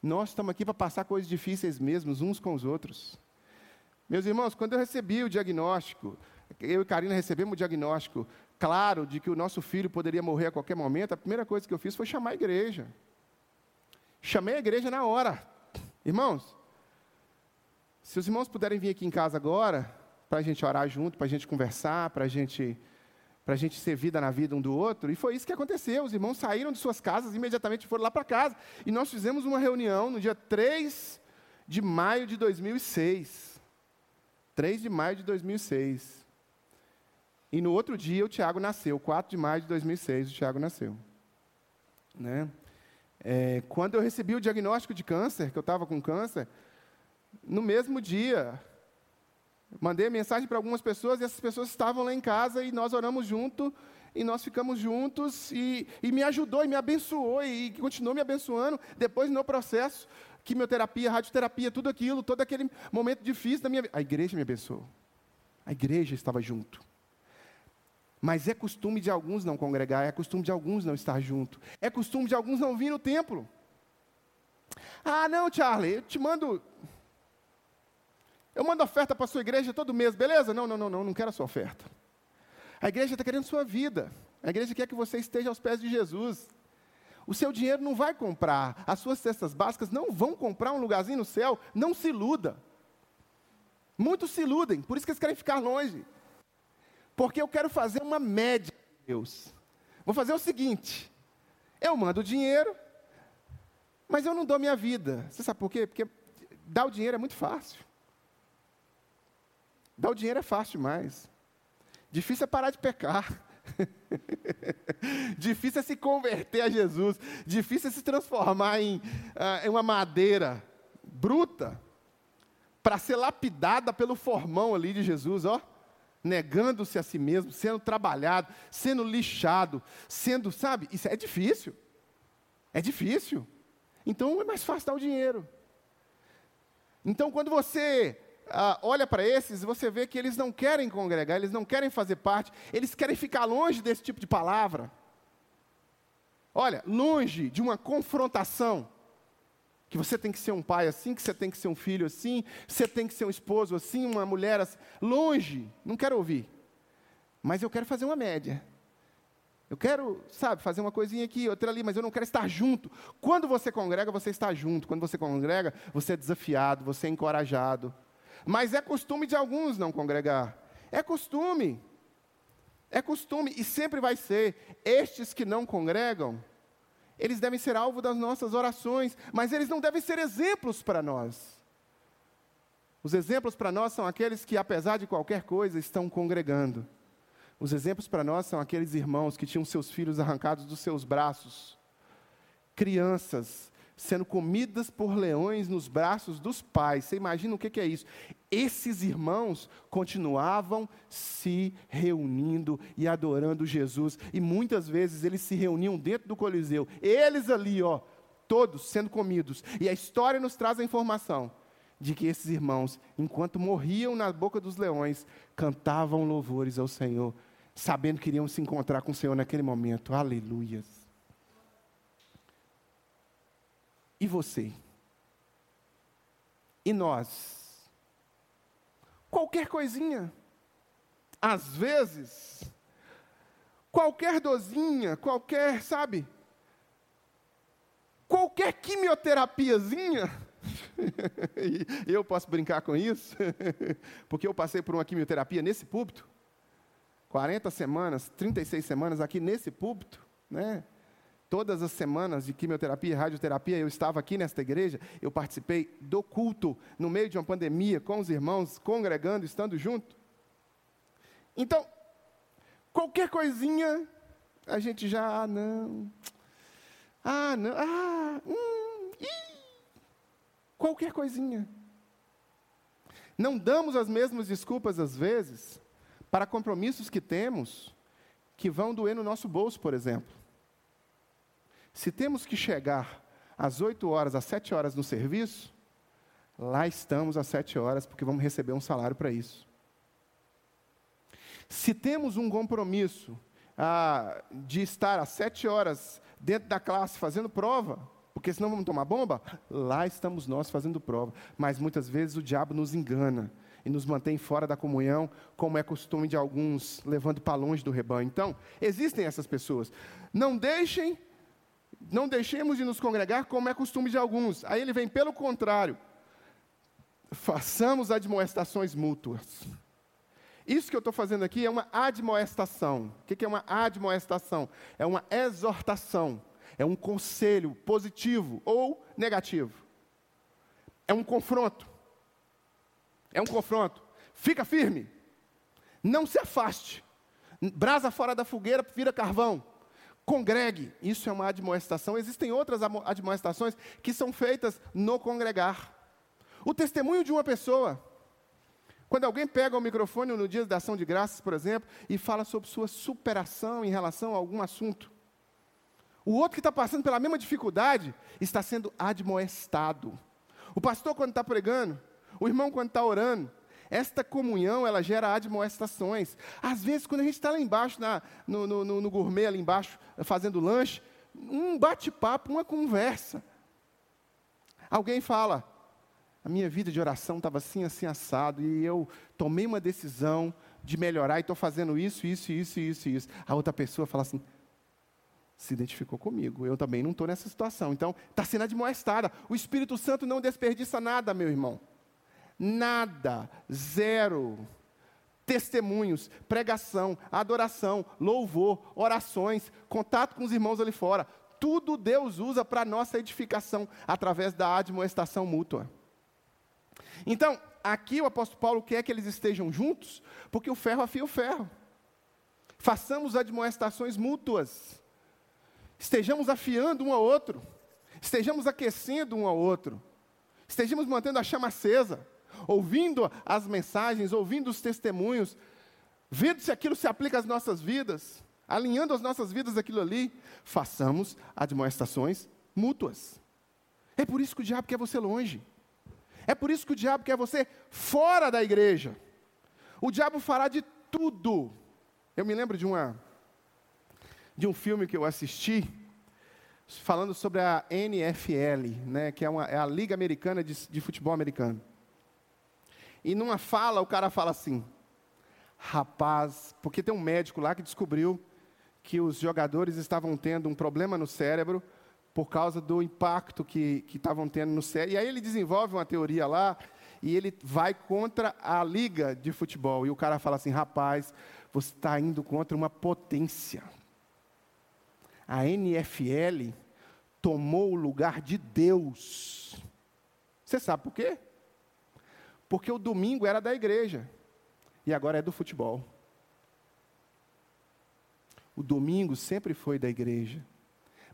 Nós estamos aqui para passar coisas difíceis mesmos, uns com os outros. Meus irmãos, quando eu recebi o diagnóstico, eu e Karina recebemos o diagnóstico claro de que o nosso filho poderia morrer a qualquer momento, a primeira coisa que eu fiz foi chamar a igreja. Chamei a igreja na hora. Irmãos, se os irmãos puderem vir aqui em casa agora, para a gente orar junto, para a gente conversar, para a gente, a gente ser vida na vida um do outro, e foi isso que aconteceu. Os irmãos saíram de suas casas imediatamente foram lá para casa. E nós fizemos uma reunião no dia 3 de maio de 2006. 3 de maio de 2006. E no outro dia o Tiago nasceu, 4 de maio de 2006, o Tiago nasceu. Né? É, quando eu recebi o diagnóstico de câncer, que eu estava com câncer, no mesmo dia, mandei mensagem para algumas pessoas e essas pessoas estavam lá em casa e nós oramos junto e nós ficamos juntos e, e me ajudou e me abençoou e, e continuou me abençoando. Depois, no processo, quimioterapia, radioterapia, tudo aquilo, todo aquele momento difícil da minha vida, a igreja me abençoou. A igreja estava junto. Mas é costume de alguns não congregar, é costume de alguns não estar junto, é costume de alguns não vir no templo. Ah, não, Charlie, eu te mando. Eu mando oferta para a sua igreja todo mês, beleza? Não, não, não, não, não quero a sua oferta. A igreja está querendo sua vida. A igreja quer que você esteja aos pés de Jesus. O seu dinheiro não vai comprar, as suas cestas básicas não vão comprar um lugarzinho no céu, não se iluda. Muitos se iludem, por isso que eles querem ficar longe. Porque eu quero fazer uma média de Deus. Vou fazer o seguinte: eu mando o dinheiro, mas eu não dou minha vida. Você sabe por quê? Porque dar o dinheiro é muito fácil. Dar o dinheiro é fácil demais. Difícil é parar de pecar. Difícil é se converter a Jesus. Difícil é se transformar em, uh, em uma madeira bruta para ser lapidada pelo formão ali de Jesus, ó negando-se a si mesmo, sendo trabalhado, sendo lixado, sendo, sabe, isso é difícil. É difícil. Então é mais fácil dar o dinheiro. Então quando você ah, olha para esses, você vê que eles não querem congregar, eles não querem fazer parte, eles querem ficar longe desse tipo de palavra. Olha, longe de uma confrontação que você tem que ser um pai assim, que você tem que ser um filho assim, você tem que ser um esposo assim, uma mulher assim. Longe, não quero ouvir. Mas eu quero fazer uma média. Eu quero, sabe, fazer uma coisinha aqui, outra ali, mas eu não quero estar junto. Quando você congrega, você está junto. Quando você congrega, você é desafiado, você é encorajado. Mas é costume de alguns não congregar. É costume. É costume e sempre vai ser. Estes que não congregam, eles devem ser alvo das nossas orações, mas eles não devem ser exemplos para nós. Os exemplos para nós são aqueles que, apesar de qualquer coisa, estão congregando. Os exemplos para nós são aqueles irmãos que tinham seus filhos arrancados dos seus braços, crianças sendo comidas por leões nos braços dos pais. Você imagina o que, é isso? Esses irmãos continuavam se reunindo e adorando Jesus. E muitas vezes eles se reuniam dentro do Coliseu. Eles ali, ó, todos sendo comidos. E a história nos traz a informação de que esses irmãos, enquanto morriam na boca dos leões, cantavam louvores ao Senhor, sabendo que iriam se encontrar com o Senhor naquele momento. Aleluias. E você? E nós? Qualquer coisinha. Às vezes, qualquer dozinha, qualquer, sabe? Qualquer quimioterapiazinha. eu posso brincar com isso, porque eu passei por uma quimioterapia nesse púlpito. 40 semanas, 36 semanas aqui nesse púlpito, né? Todas as semanas de quimioterapia e radioterapia, eu estava aqui nesta igreja, eu participei do culto, no meio de uma pandemia, com os irmãos, congregando, estando junto. Então, qualquer coisinha, a gente já, ah, não, ah, não, ah, hum, ih, qualquer coisinha. Não damos as mesmas desculpas às vezes para compromissos que temos que vão doer no nosso bolso, por exemplo. Se temos que chegar às 8 horas, às 7 horas no serviço, lá estamos às 7 horas, porque vamos receber um salário para isso. Se temos um compromisso ah, de estar às 7 horas dentro da classe fazendo prova, porque senão vamos tomar bomba, lá estamos nós fazendo prova. Mas muitas vezes o diabo nos engana e nos mantém fora da comunhão, como é costume de alguns, levando para longe do rebanho. Então, existem essas pessoas. Não deixem, não deixemos de nos congregar, como é costume de alguns. Aí ele vem pelo contrário. Façamos admoestações mútuas. Isso que eu estou fazendo aqui é uma admoestação. O que é uma admoestação? É uma exortação. É um conselho positivo ou negativo. É um confronto. É um confronto. Fica firme. Não se afaste. Brasa fora da fogueira, vira carvão. Congregue. Isso é uma admoestação. Existem outras admoestações que são feitas no congregar. O testemunho de uma pessoa. Quando alguém pega o microfone no dia da ação de graças, por exemplo, e fala sobre sua superação em relação a algum assunto. O outro que está passando pela mesma dificuldade está sendo admoestado. O pastor, quando está pregando, o irmão, quando está orando, esta comunhão, ela gera admoestações. Às vezes, quando a gente está lá embaixo, na, no, no, no, gourmet, ali embaixo, fazendo lanche, um bate-papo, uma conversa. Alguém fala, a minha vida de oração estava assim, assim, assado, e eu tomei uma decisão de melhorar, e estou fazendo isso, isso, isso, isso, isso. A outra pessoa fala assim, se identificou comigo, eu também não estou nessa situação. Então, está sendo admoestada. O Espírito Santo não desperdiça nada, meu irmão. Nada, zero. Testemunhos, pregação, adoração, louvor, orações, contato com os irmãos ali fora. Tudo Deus usa para nossa edificação através da admoestação mútua. Então, aqui o apóstolo Paulo quer que eles estejam juntos, porque o ferro afia o ferro. Façamos admoestações mútuas. Estejamos afiando um ao outro. Estejamos aquecendo um ao outro. Estejamos mantendo a chama acesa ouvindo as mensagens, ouvindo os testemunhos, vendo se aquilo se aplica às nossas vidas, alinhando as nossas vidas aquilo ali, façamos admoestações mútuas. É por isso que o diabo quer você longe. É por isso que o diabo quer você fora da igreja. O diabo fará de tudo. Eu me lembro de uma de um filme que eu assisti falando sobre a NFL, né, que é, uma, é a Liga Americana de, de Futebol Americano. E numa fala, o cara fala assim: rapaz, porque tem um médico lá que descobriu que os jogadores estavam tendo um problema no cérebro por causa do impacto que estavam tendo no cérebro. E aí ele desenvolve uma teoria lá e ele vai contra a liga de futebol. E o cara fala assim: rapaz, você está indo contra uma potência. A NFL tomou o lugar de Deus. Você sabe por quê? Porque o domingo era da igreja e agora é do futebol. O domingo sempre foi da igreja,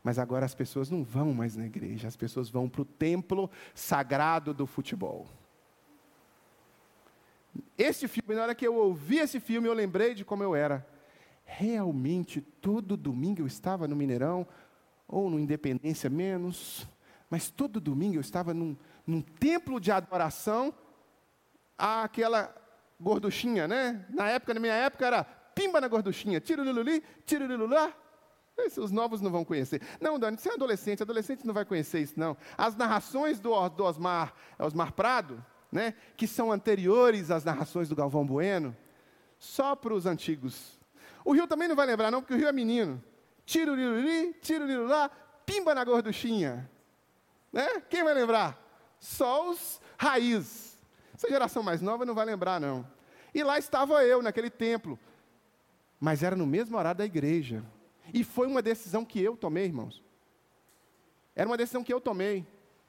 mas agora as pessoas não vão mais na igreja, as pessoas vão para o templo sagrado do futebol. Esse filme, na hora que eu ouvi esse filme, eu lembrei de como eu era. Realmente, todo domingo eu estava no Mineirão, ou no Independência menos, mas todo domingo eu estava num, num templo de adoração aquela gorduchinha, né? Na época, na minha época, era pimba na gorduchinha, tiro lululi, tiro lululá. Os novos não vão conhecer. Não, Dani, você é adolescente, adolescente não vai conhecer isso, não. As narrações do, do Osmar, Osmar Prado, né, que são anteriores às narrações do Galvão Bueno, só para os antigos. O Rio também não vai lembrar, não, porque o Rio é menino. Tiro lululi, tiro lululá, pimba na gorduchinha. Né? Quem vai lembrar? Só os raízes. Essa geração mais nova não vai lembrar, não. E lá estava eu, naquele templo. Mas era no mesmo horário da igreja. E foi uma decisão que eu tomei, irmãos. Era uma decisão que eu tomei.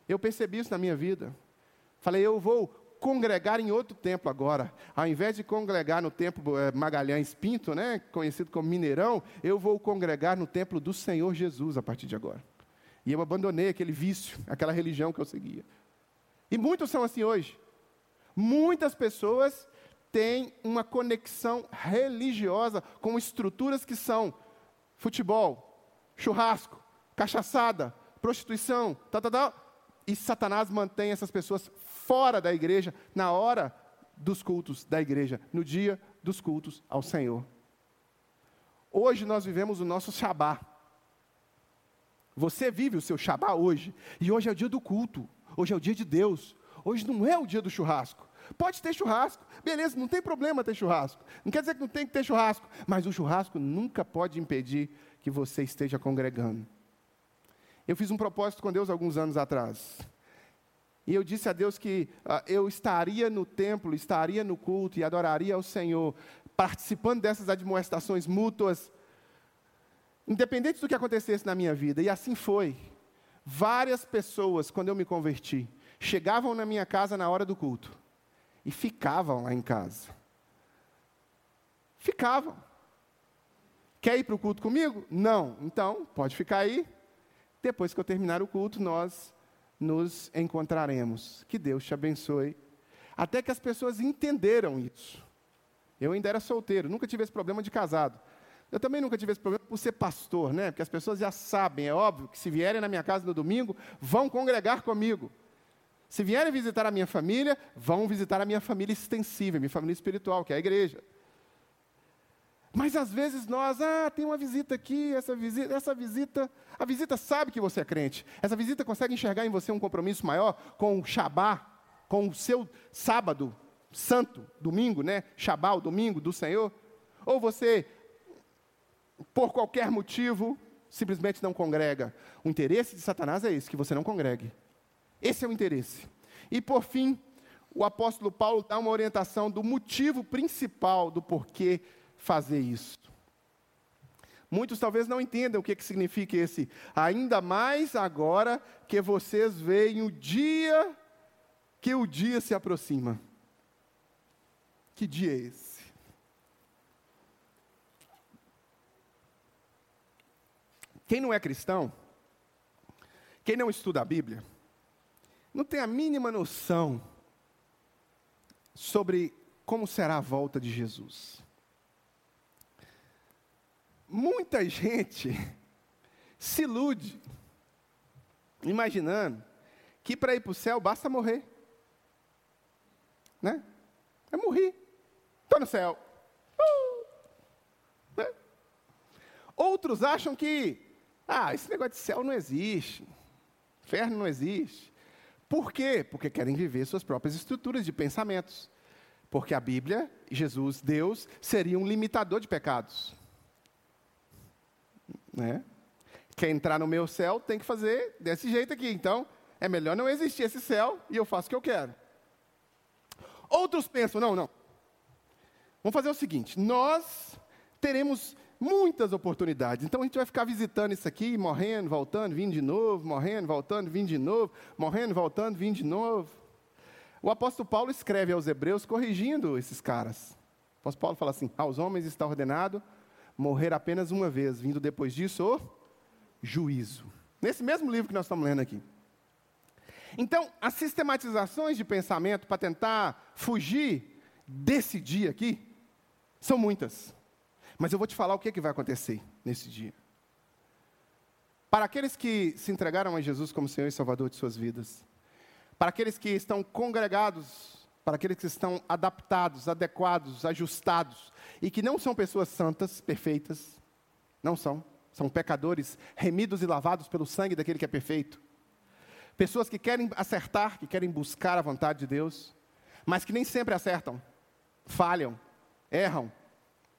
Eu percebi isso na minha vida. Falei, eu vou congregar em outro templo agora. Ao invés de congregar no templo é, Magalhães Pinto, né, conhecido como Mineirão, eu vou congregar no templo do Senhor Jesus a partir de agora. E eu abandonei aquele vício, aquela religião que eu seguia. E muitos são assim hoje. Muitas pessoas têm uma conexão religiosa com estruturas que são futebol, churrasco, cachaçada, prostituição, tal, tal, tal. E Satanás mantém essas pessoas fora da igreja na hora dos cultos da igreja, no dia dos cultos ao Senhor. Hoje nós vivemos o nosso Shabá. Você vive o seu Shabá hoje, e hoje é o dia do culto, hoje é o dia de Deus, hoje não é o dia do churrasco. Pode ter churrasco, beleza, não tem problema ter churrasco. Não quer dizer que não tem que ter churrasco, mas o churrasco nunca pode impedir que você esteja congregando. Eu fiz um propósito com Deus alguns anos atrás. E eu disse a Deus que uh, eu estaria no templo, estaria no culto e adoraria ao Senhor, participando dessas admoestações mútuas, independente do que acontecesse na minha vida. E assim foi. Várias pessoas, quando eu me converti, chegavam na minha casa na hora do culto e ficavam lá em casa. Ficavam. Quer ir para o culto comigo? Não. Então, pode ficar aí. Depois que eu terminar o culto, nós nos encontraremos. Que Deus te abençoe. Até que as pessoas entenderam isso. Eu ainda era solteiro, nunca tive esse problema de casado. Eu também nunca tive esse problema por ser pastor, né? Porque as pessoas já sabem, é óbvio, que se vierem na minha casa no domingo, vão congregar comigo. Se vierem visitar a minha família, vão visitar a minha família extensiva, minha família espiritual, que é a igreja. Mas às vezes nós, ah, tem uma visita aqui, essa visita, essa visita, a visita sabe que você é crente. Essa visita consegue enxergar em você um compromisso maior com o Shabá, com o seu sábado santo, domingo, né? Shabá, o domingo do Senhor. Ou você, por qualquer motivo, simplesmente não congrega. O interesse de Satanás é esse, que você não congregue. Esse é o interesse. E por fim, o apóstolo Paulo dá uma orientação do motivo principal do porquê fazer isso. Muitos talvez não entendam o que, que significa esse, ainda mais agora que vocês veem o dia que o dia se aproxima. Que dia é esse? Quem não é cristão, quem não estuda a Bíblia, não tem a mínima noção sobre como será a volta de Jesus. Muita gente se ilude, imaginando que para ir para o céu basta morrer. Né? É morrer. Estou no céu. Uh! Né? Outros acham que, ah, esse negócio de céu não existe. Inferno não existe. Por quê? Porque querem viver suas próprias estruturas de pensamentos. Porque a Bíblia, Jesus, Deus, seria um limitador de pecados. Né? Quer entrar no meu céu, tem que fazer desse jeito aqui. Então, é melhor não existir esse céu e eu faço o que eu quero. Outros pensam, não, não. Vamos fazer o seguinte: nós teremos muitas oportunidades. Então a gente vai ficar visitando isso aqui, morrendo, voltando, vindo de novo, morrendo, voltando, vindo de novo, morrendo, voltando, vindo de novo. O apóstolo Paulo escreve aos Hebreus corrigindo esses caras. O apóstolo Paulo fala assim: aos homens está ordenado morrer apenas uma vez, vindo depois disso o juízo. Nesse mesmo livro que nós estamos lendo aqui. Então, as sistematizações de pensamento para tentar fugir desse dia aqui são muitas. Mas eu vou te falar o que, é que vai acontecer nesse dia. Para aqueles que se entregaram a Jesus como Senhor e Salvador de suas vidas, para aqueles que estão congregados, para aqueles que estão adaptados, adequados, ajustados, e que não são pessoas santas, perfeitas, não são, são pecadores remidos e lavados pelo sangue daquele que é perfeito. Pessoas que querem acertar, que querem buscar a vontade de Deus, mas que nem sempre acertam, falham, erram,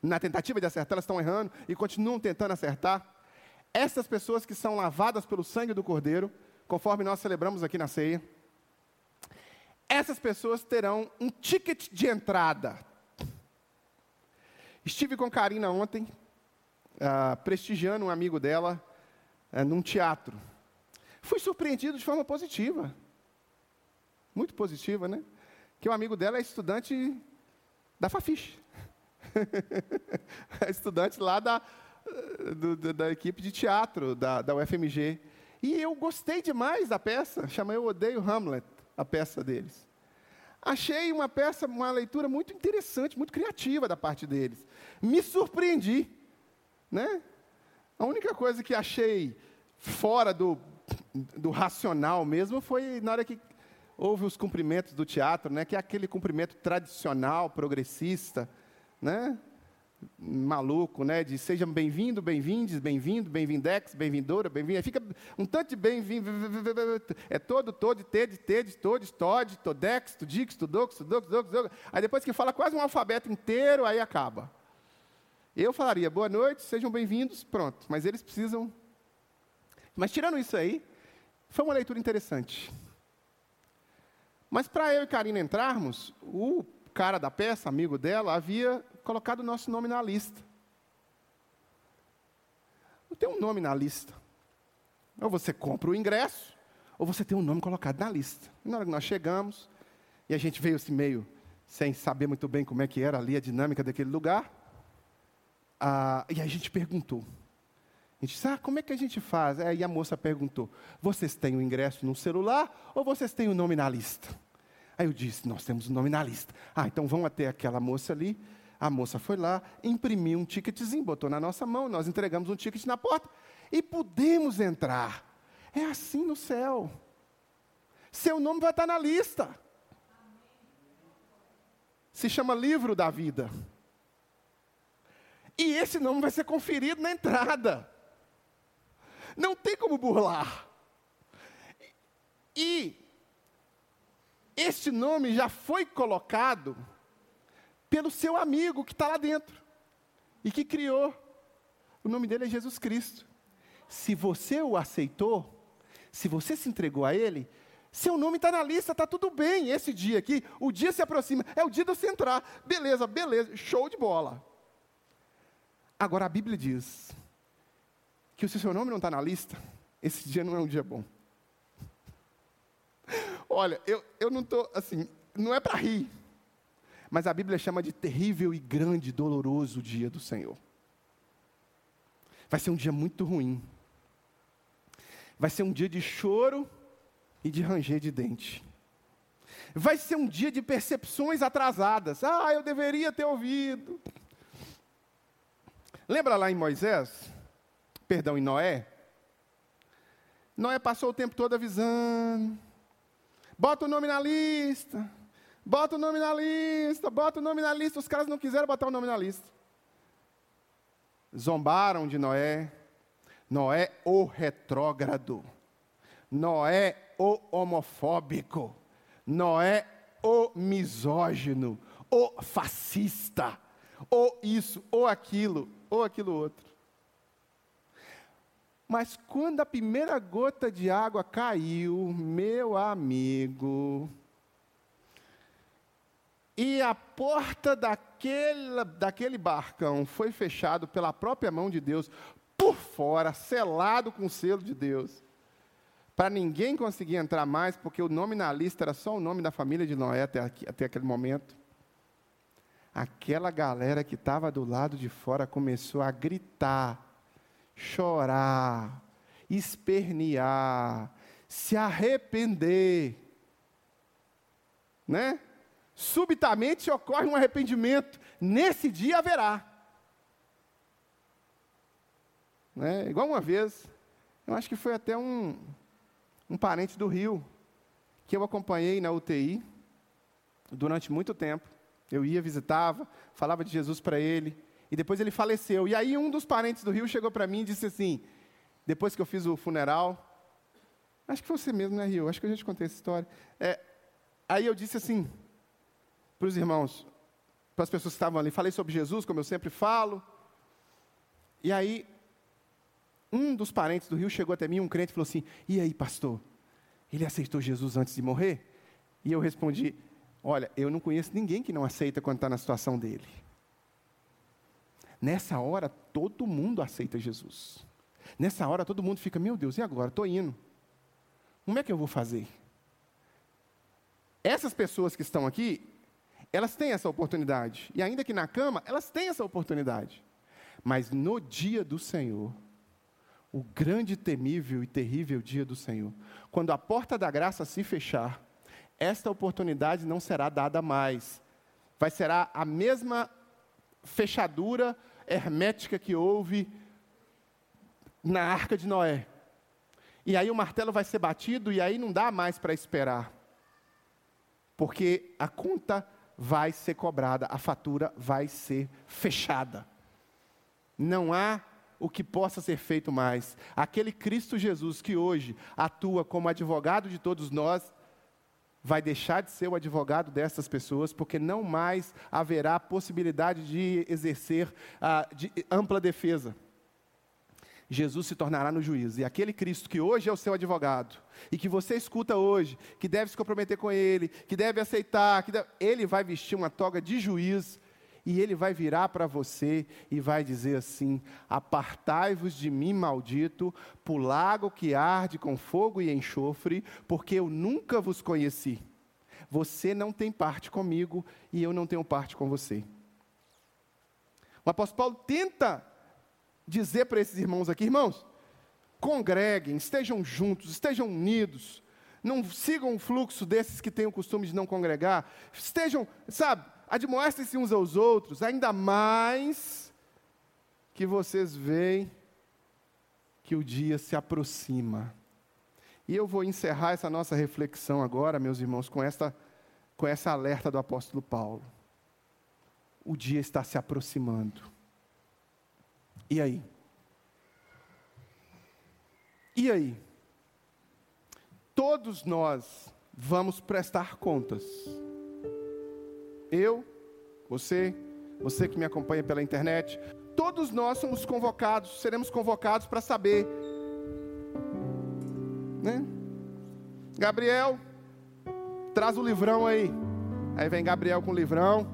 na tentativa de acertar, elas estão errando e continuam tentando acertar. Essas pessoas que são lavadas pelo sangue do Cordeiro, conforme nós celebramos aqui na ceia, essas pessoas terão um ticket de entrada. Estive com Karina ontem, uh, prestigiando um amigo dela uh, num teatro. Fui surpreendido de forma positiva. Muito positiva, né? Que o amigo dela é estudante da Fafiche. É estudante lá da, do, da equipe de teatro da, da UFMG. E eu gostei demais da peça, chamei Eu Odeio Hamlet, a peça deles. Achei uma peça, uma leitura muito interessante, muito criativa da parte deles. Me surpreendi. Né? A única coisa que achei fora do, do racional mesmo foi na hora que houve os cumprimentos do teatro, né? que é aquele cumprimento tradicional, progressista, né? maluco, né? De sejam bem-vindo, bem-vindes, bem-vindo, bem-vindex, bem-vindora, bem-vinda. Fica um tanto de bem-vindo. É todo, todo, tede, tede, todes, tode, todex, tudix, tudox, tudox, tudox. Aí depois que fala quase um alfabeto inteiro, aí acaba. Eu falaria, boa noite, sejam bem-vindos, pronto. Mas eles precisam. Mas tirando isso aí, foi uma leitura interessante. Mas para eu e Karina entrarmos, o cara da peça, amigo dela, havia colocado o nosso nome na lista. Não tem um nome na lista. Ou você compra o ingresso, ou você tem um nome colocado na lista. Na hora que nós chegamos, e a gente veio assim meio sem saber muito bem como é que era ali a dinâmica daquele lugar, ah, e a gente perguntou. A gente disse, ah, como é que a gente faz? Aí a moça perguntou, vocês têm o ingresso no celular ou vocês têm o nome na lista? Aí eu disse, nós temos o nome na lista. Ah, então vão até aquela moça ali, a moça foi lá, imprimiu um ticketzinho, botou na nossa mão, nós entregamos um ticket na porta e pudemos entrar. É assim no céu. Seu nome vai estar na lista. Se chama livro da vida. E esse nome vai ser conferido na entrada. Não tem como burlar. E este nome já foi colocado pelo seu amigo que está lá dentro e que criou. O nome dele é Jesus Cristo. Se você o aceitou, se você se entregou a Ele, seu nome está na lista, está tudo bem. Esse dia aqui, o dia se aproxima, é o dia de você entrar. Beleza, beleza, show de bola. Agora a Bíblia diz que se o seu nome não está na lista, esse dia não é um dia bom. Olha, eu, eu não estou assim, não é para rir. Mas a Bíblia chama de terrível e grande, doloroso dia do Senhor. Vai ser um dia muito ruim. Vai ser um dia de choro e de ranger de dente. Vai ser um dia de percepções atrasadas. Ah, eu deveria ter ouvido. Lembra lá em Moisés? Perdão, em Noé? Noé passou o tempo todo avisando. Bota o nome na lista. Bota o nome na lista, bota o nome na lista. Os caras não quiseram botar o nome na lista. Zombaram de Noé. Noé, o retrógrado. Noé, o homofóbico. Noé, o misógino. O fascista. Ou isso, ou aquilo, ou aquilo outro. Mas quando a primeira gota de água caiu, meu amigo, e a porta daquele, daquele barcão foi fechado pela própria mão de Deus, por fora, selado com o selo de Deus. Para ninguém conseguir entrar mais, porque o nome na lista era só o nome da família de Noé até, aqui, até aquele momento. Aquela galera que estava do lado de fora começou a gritar, chorar, espernear, se arrepender. Né? subitamente ocorre um arrependimento. Nesse dia haverá. Né? Igual uma vez, eu acho que foi até um, um parente do Rio, que eu acompanhei na UTI durante muito tempo. Eu ia, visitava, falava de Jesus para ele, e depois ele faleceu. E aí um dos parentes do Rio chegou para mim e disse assim, depois que eu fiz o funeral, acho que foi você mesmo, né, Rio? Acho que eu já te contei essa história. É, aí eu disse assim, para os irmãos, para as pessoas que estavam ali. Falei sobre Jesus, como eu sempre falo. E aí, um dos parentes do Rio chegou até mim, um crente, e falou assim: E aí, pastor? Ele aceitou Jesus antes de morrer? E eu respondi: Olha, eu não conheço ninguém que não aceita quando está na situação dele. Nessa hora, todo mundo aceita Jesus. Nessa hora, todo mundo fica: Meu Deus, e agora? Estou indo. Como é que eu vou fazer? Essas pessoas que estão aqui, elas têm essa oportunidade. E ainda que na cama, elas têm essa oportunidade. Mas no dia do Senhor, o grande, temível e terrível dia do Senhor, quando a porta da graça se fechar, esta oportunidade não será dada mais. Vai ser a mesma fechadura hermética que houve na arca de Noé. E aí o martelo vai ser batido e aí não dá mais para esperar. Porque a conta vai ser cobrada, a fatura vai ser fechada. Não há o que possa ser feito mais. Aquele Cristo Jesus que hoje atua como advogado de todos nós, vai deixar de ser o advogado dessas pessoas, porque não mais haverá possibilidade de exercer uh, de ampla defesa. Jesus se tornará no juízo. E aquele Cristo que hoje é o seu advogado, e que você escuta hoje, que deve se comprometer com Ele, que deve aceitar, que deve, ele vai vestir uma toga de juiz, e ele vai virar para você e vai dizer assim: Apartai-vos de mim, maldito, para o lago que arde com fogo e enxofre, porque eu nunca vos conheci. Você não tem parte comigo e eu não tenho parte com você. O apóstolo Paulo tenta dizer para esses irmãos aqui, irmãos, congreguem, estejam juntos, estejam unidos, não sigam o fluxo desses que têm o costume de não congregar, estejam, sabe, admoestem-se uns aos outros, ainda mais que vocês veem que o dia se aproxima. E eu vou encerrar essa nossa reflexão agora, meus irmãos, com esta, com essa alerta do apóstolo Paulo. O dia está se aproximando. E aí? E aí? Todos nós vamos prestar contas. Eu, você, você que me acompanha pela internet, todos nós somos convocados, seremos convocados para saber. Né? Gabriel, traz o livrão aí. Aí vem Gabriel com o livrão,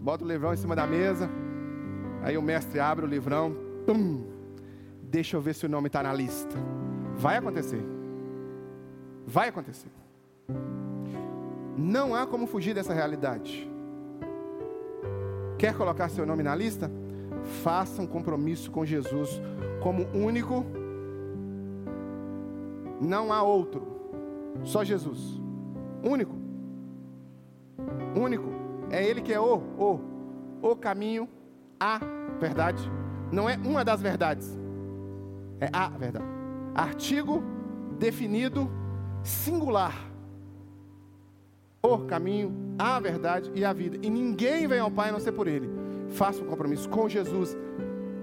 bota o livrão em cima da mesa. Aí o mestre abre o livrão, pum, deixa eu ver se o nome está na lista. Vai acontecer. Vai acontecer. Não há como fugir dessa realidade. Quer colocar seu nome na lista? Faça um compromisso com Jesus como único. Não há outro. Só Jesus. Único. Único. É Ele que é o, o, o caminho, a verdade. Não é uma das verdades. É a verdade. Artigo definido singular. O caminho, a verdade e a vida. E ninguém vem ao Pai a não ser por Ele. Faça um compromisso com Jesus.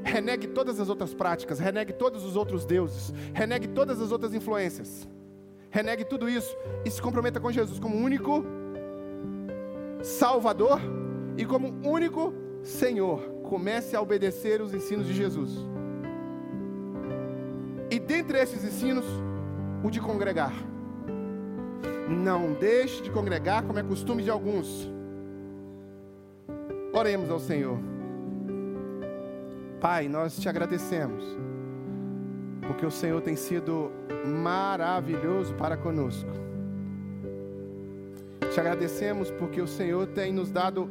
Renegue todas as outras práticas, renegue todos os outros deuses, renegue todas as outras influências. Renegue tudo isso e se comprometa com Jesus como único Salvador e como único Senhor comece a obedecer os ensinos de Jesus. E dentre esses ensinos, o de congregar. Não deixe de congregar como é costume de alguns. Oremos ao Senhor. Pai, nós te agradecemos, porque o Senhor tem sido maravilhoso para conosco. Te agradecemos porque o Senhor tem nos dado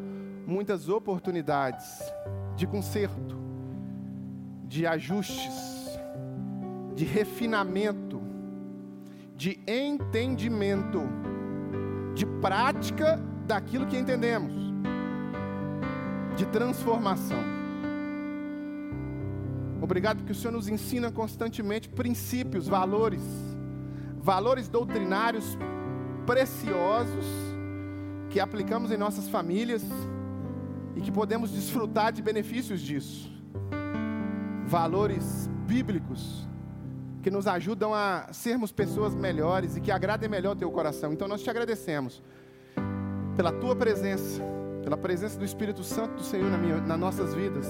muitas oportunidades de conserto, de ajustes, de refinamento, de entendimento, de prática daquilo que entendemos, de transformação. Obrigado porque o Senhor nos ensina constantemente princípios, valores, valores doutrinários preciosos que aplicamos em nossas famílias e que podemos desfrutar de benefícios disso. Valores bíblicos que nos ajudam a sermos pessoas melhores e que agradem melhor o teu coração. Então nós te agradecemos pela tua presença, pela presença do Espírito Santo do Senhor na minha, nas nossas vidas.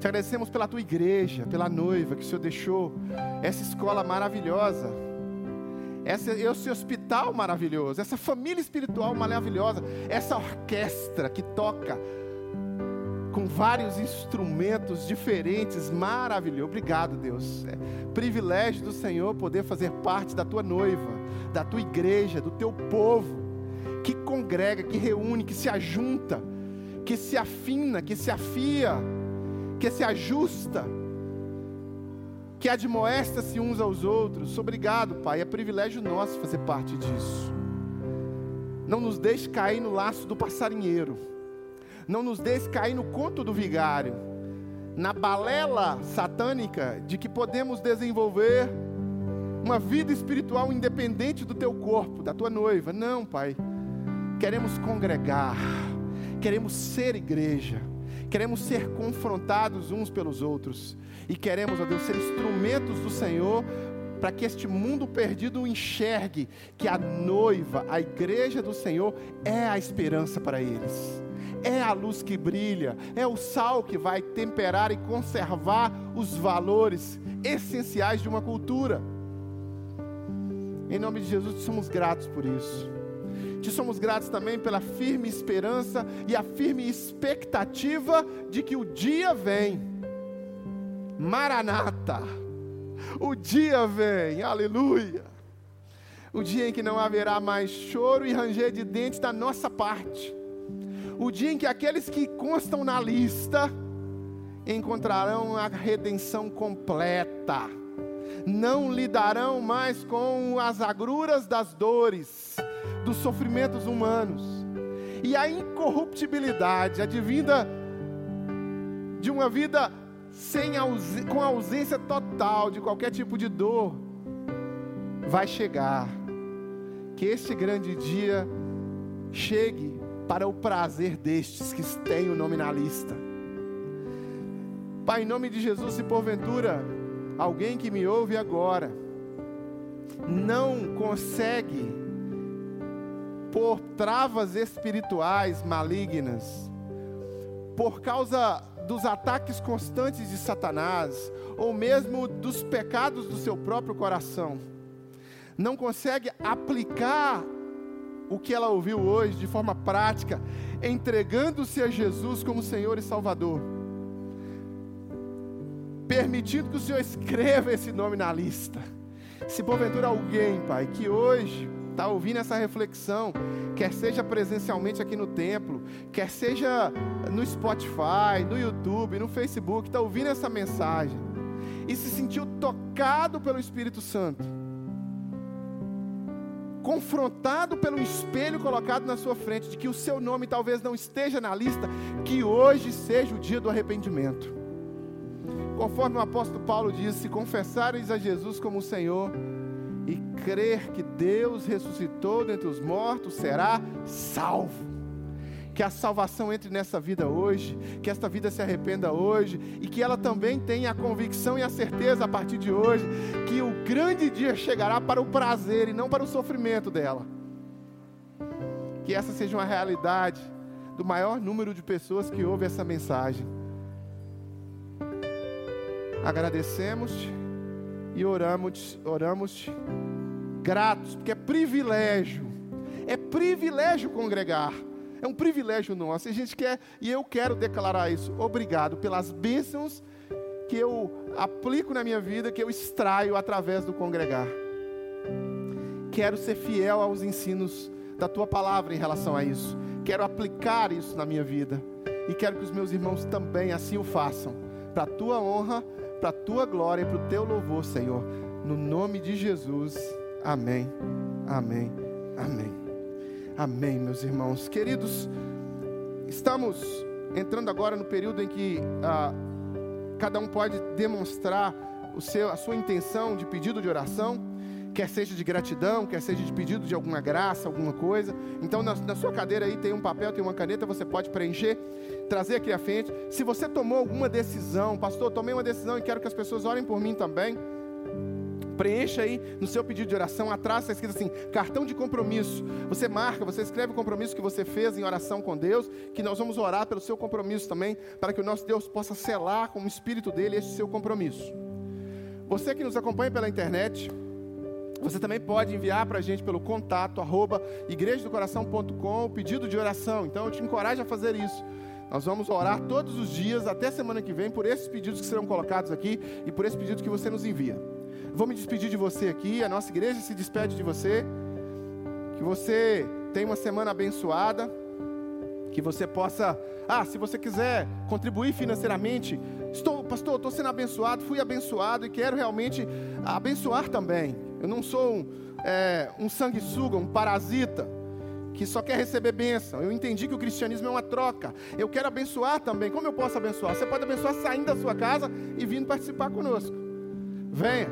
Te agradecemos pela tua igreja, pela noiva que o Senhor deixou, essa escola maravilhosa essa, esse hospital maravilhoso, essa família espiritual maravilhosa, essa orquestra que toca com vários instrumentos diferentes, maravilhoso. Obrigado, Deus. É privilégio do Senhor poder fazer parte da tua noiva, da tua igreja, do teu povo, que congrega, que reúne, que se ajunta, que se afina, que se afia, que se ajusta, que admoesta-se uns aos outros. Obrigado, Pai. É privilégio nosso fazer parte disso. Não nos deixe cair no laço do passarinheiro não nos deixe cair no conto do vigário, na balela satânica de que podemos desenvolver uma vida espiritual independente do teu corpo, da tua noiva. Não, Pai. Queremos congregar, queremos ser igreja, queremos ser confrontados uns pelos outros e queremos, ó Deus, ser instrumentos do Senhor para que este mundo perdido enxergue que a noiva, a igreja do Senhor, é a esperança para eles é a luz que brilha, é o sal que vai temperar e conservar os valores essenciais de uma cultura. Em nome de Jesus, te somos gratos por isso. Te somos gratos também pela firme esperança e a firme expectativa de que o dia vem. Maranata. O dia vem, aleluia. O dia em que não haverá mais choro e ranger de dentes da nossa parte o dia em que aqueles que constam na lista encontrarão a redenção completa, não lidarão mais com as agruras das dores, dos sofrimentos humanos, e a incorruptibilidade advinda de uma vida sem com ausência total de qualquer tipo de dor, vai chegar. Que este grande dia chegue para o prazer destes que têm o nome na lista. Pai, em nome de Jesus, se porventura alguém que me ouve agora não consegue, por travas espirituais malignas, por causa dos ataques constantes de Satanás, ou mesmo dos pecados do seu próprio coração, não consegue aplicar o que ela ouviu hoje de forma prática, entregando-se a Jesus como Senhor e Salvador, permitindo que o Senhor escreva esse nome na lista. Se porventura alguém, Pai, que hoje está ouvindo essa reflexão, quer seja presencialmente aqui no templo, quer seja no Spotify, no YouTube, no Facebook, está ouvindo essa mensagem e se sentiu tocado pelo Espírito Santo confrontado pelo espelho colocado na sua frente, de que o seu nome talvez não esteja na lista, que hoje seja o dia do arrependimento. Conforme o apóstolo Paulo diz: se confessares a Jesus como Senhor e crer que Deus ressuscitou dentre os mortos, será salvo que a salvação entre nessa vida hoje, que esta vida se arrependa hoje e que ela também tenha a convicção e a certeza a partir de hoje que o grande dia chegará para o prazer e não para o sofrimento dela. Que essa seja uma realidade do maior número de pessoas que ouve essa mensagem. Agradecemos-te e oramos, oramos gratos, porque é privilégio, é privilégio congregar. É um privilégio nosso. E a gente quer, e eu quero declarar isso. Obrigado pelas bênçãos que eu aplico na minha vida, que eu extraio através do congregar. Quero ser fiel aos ensinos da tua palavra em relação a isso. Quero aplicar isso na minha vida. E quero que os meus irmãos também assim o façam. Para a tua honra, para a tua glória e para o teu louvor, Senhor. No nome de Jesus. Amém. Amém. Amém. Amém, meus irmãos. Queridos, estamos entrando agora no período em que ah, cada um pode demonstrar o seu, a sua intenção de pedido de oração, quer seja de gratidão, quer seja de pedido de alguma graça, alguma coisa. Então, na, na sua cadeira aí tem um papel, tem uma caneta, você pode preencher, trazer aqui à frente. Se você tomou alguma decisão, pastor, tomei uma decisão e quero que as pessoas orem por mim também. Preencha aí no seu pedido de oração, atrás está escrito assim: cartão de compromisso. Você marca, você escreve o compromisso que você fez em oração com Deus, que nós vamos orar pelo seu compromisso também, para que o nosso Deus possa selar com o Espírito dele esse seu compromisso. Você que nos acompanha pela internet, você também pode enviar para a gente pelo contato arroba igrejadocoração.com o pedido de oração. Então eu te encorajo a fazer isso. Nós vamos orar todos os dias, até semana que vem, por esses pedidos que serão colocados aqui e por esses pedidos que você nos envia. Vou me despedir de você aqui, a nossa igreja se despede de você. Que você tenha uma semana abençoada. Que você possa, ah, se você quiser contribuir financeiramente, estou, pastor, estou sendo abençoado, fui abençoado e quero realmente abençoar também. Eu não sou um, é, um sanguessuga, um parasita que só quer receber bênção. Eu entendi que o cristianismo é uma troca. Eu quero abençoar também. Como eu posso abençoar? Você pode abençoar saindo da sua casa e vindo participar conosco. Venha,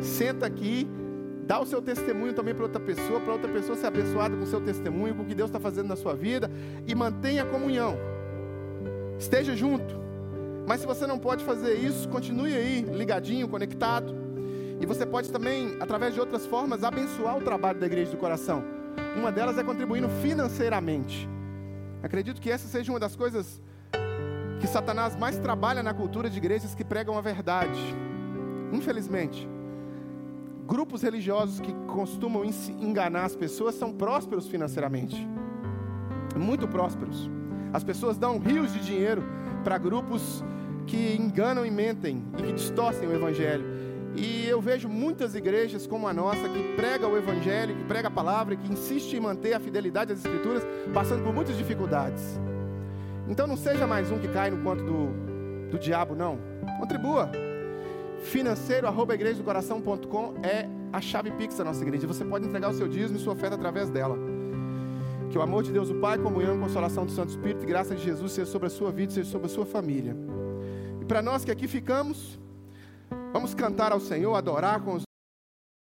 senta aqui, dá o seu testemunho também para outra pessoa, para outra pessoa ser abençoada com o seu testemunho, com o que Deus está fazendo na sua vida e mantenha a comunhão. Esteja junto. Mas se você não pode fazer isso, continue aí, ligadinho, conectado. E você pode também, através de outras formas, abençoar o trabalho da igreja do coração. Uma delas é contribuindo financeiramente. Acredito que essa seja uma das coisas que Satanás mais trabalha na cultura de igrejas que pregam a verdade. Infelizmente, grupos religiosos que costumam enganar as pessoas são prósperos financeiramente. Muito prósperos. As pessoas dão rios de dinheiro para grupos que enganam e mentem e que distorcem o evangelho. E eu vejo muitas igrejas como a nossa que prega o evangelho, que prega a palavra, que insiste em manter a fidelidade às escrituras, passando por muitas dificuldades. Então não seja mais um que cai no conto do, do diabo, não. Contribua. Financeiro, arroba é a chave pix da nossa igreja. Você pode entregar o seu dízimo e sua oferta através dela. Que o amor de Deus, o Pai, comunhão consolação do Santo Espírito e graça de Jesus seja sobre a sua vida, seja sobre a sua família. E para nós que aqui ficamos, Vamos cantar ao Senhor, adorar com os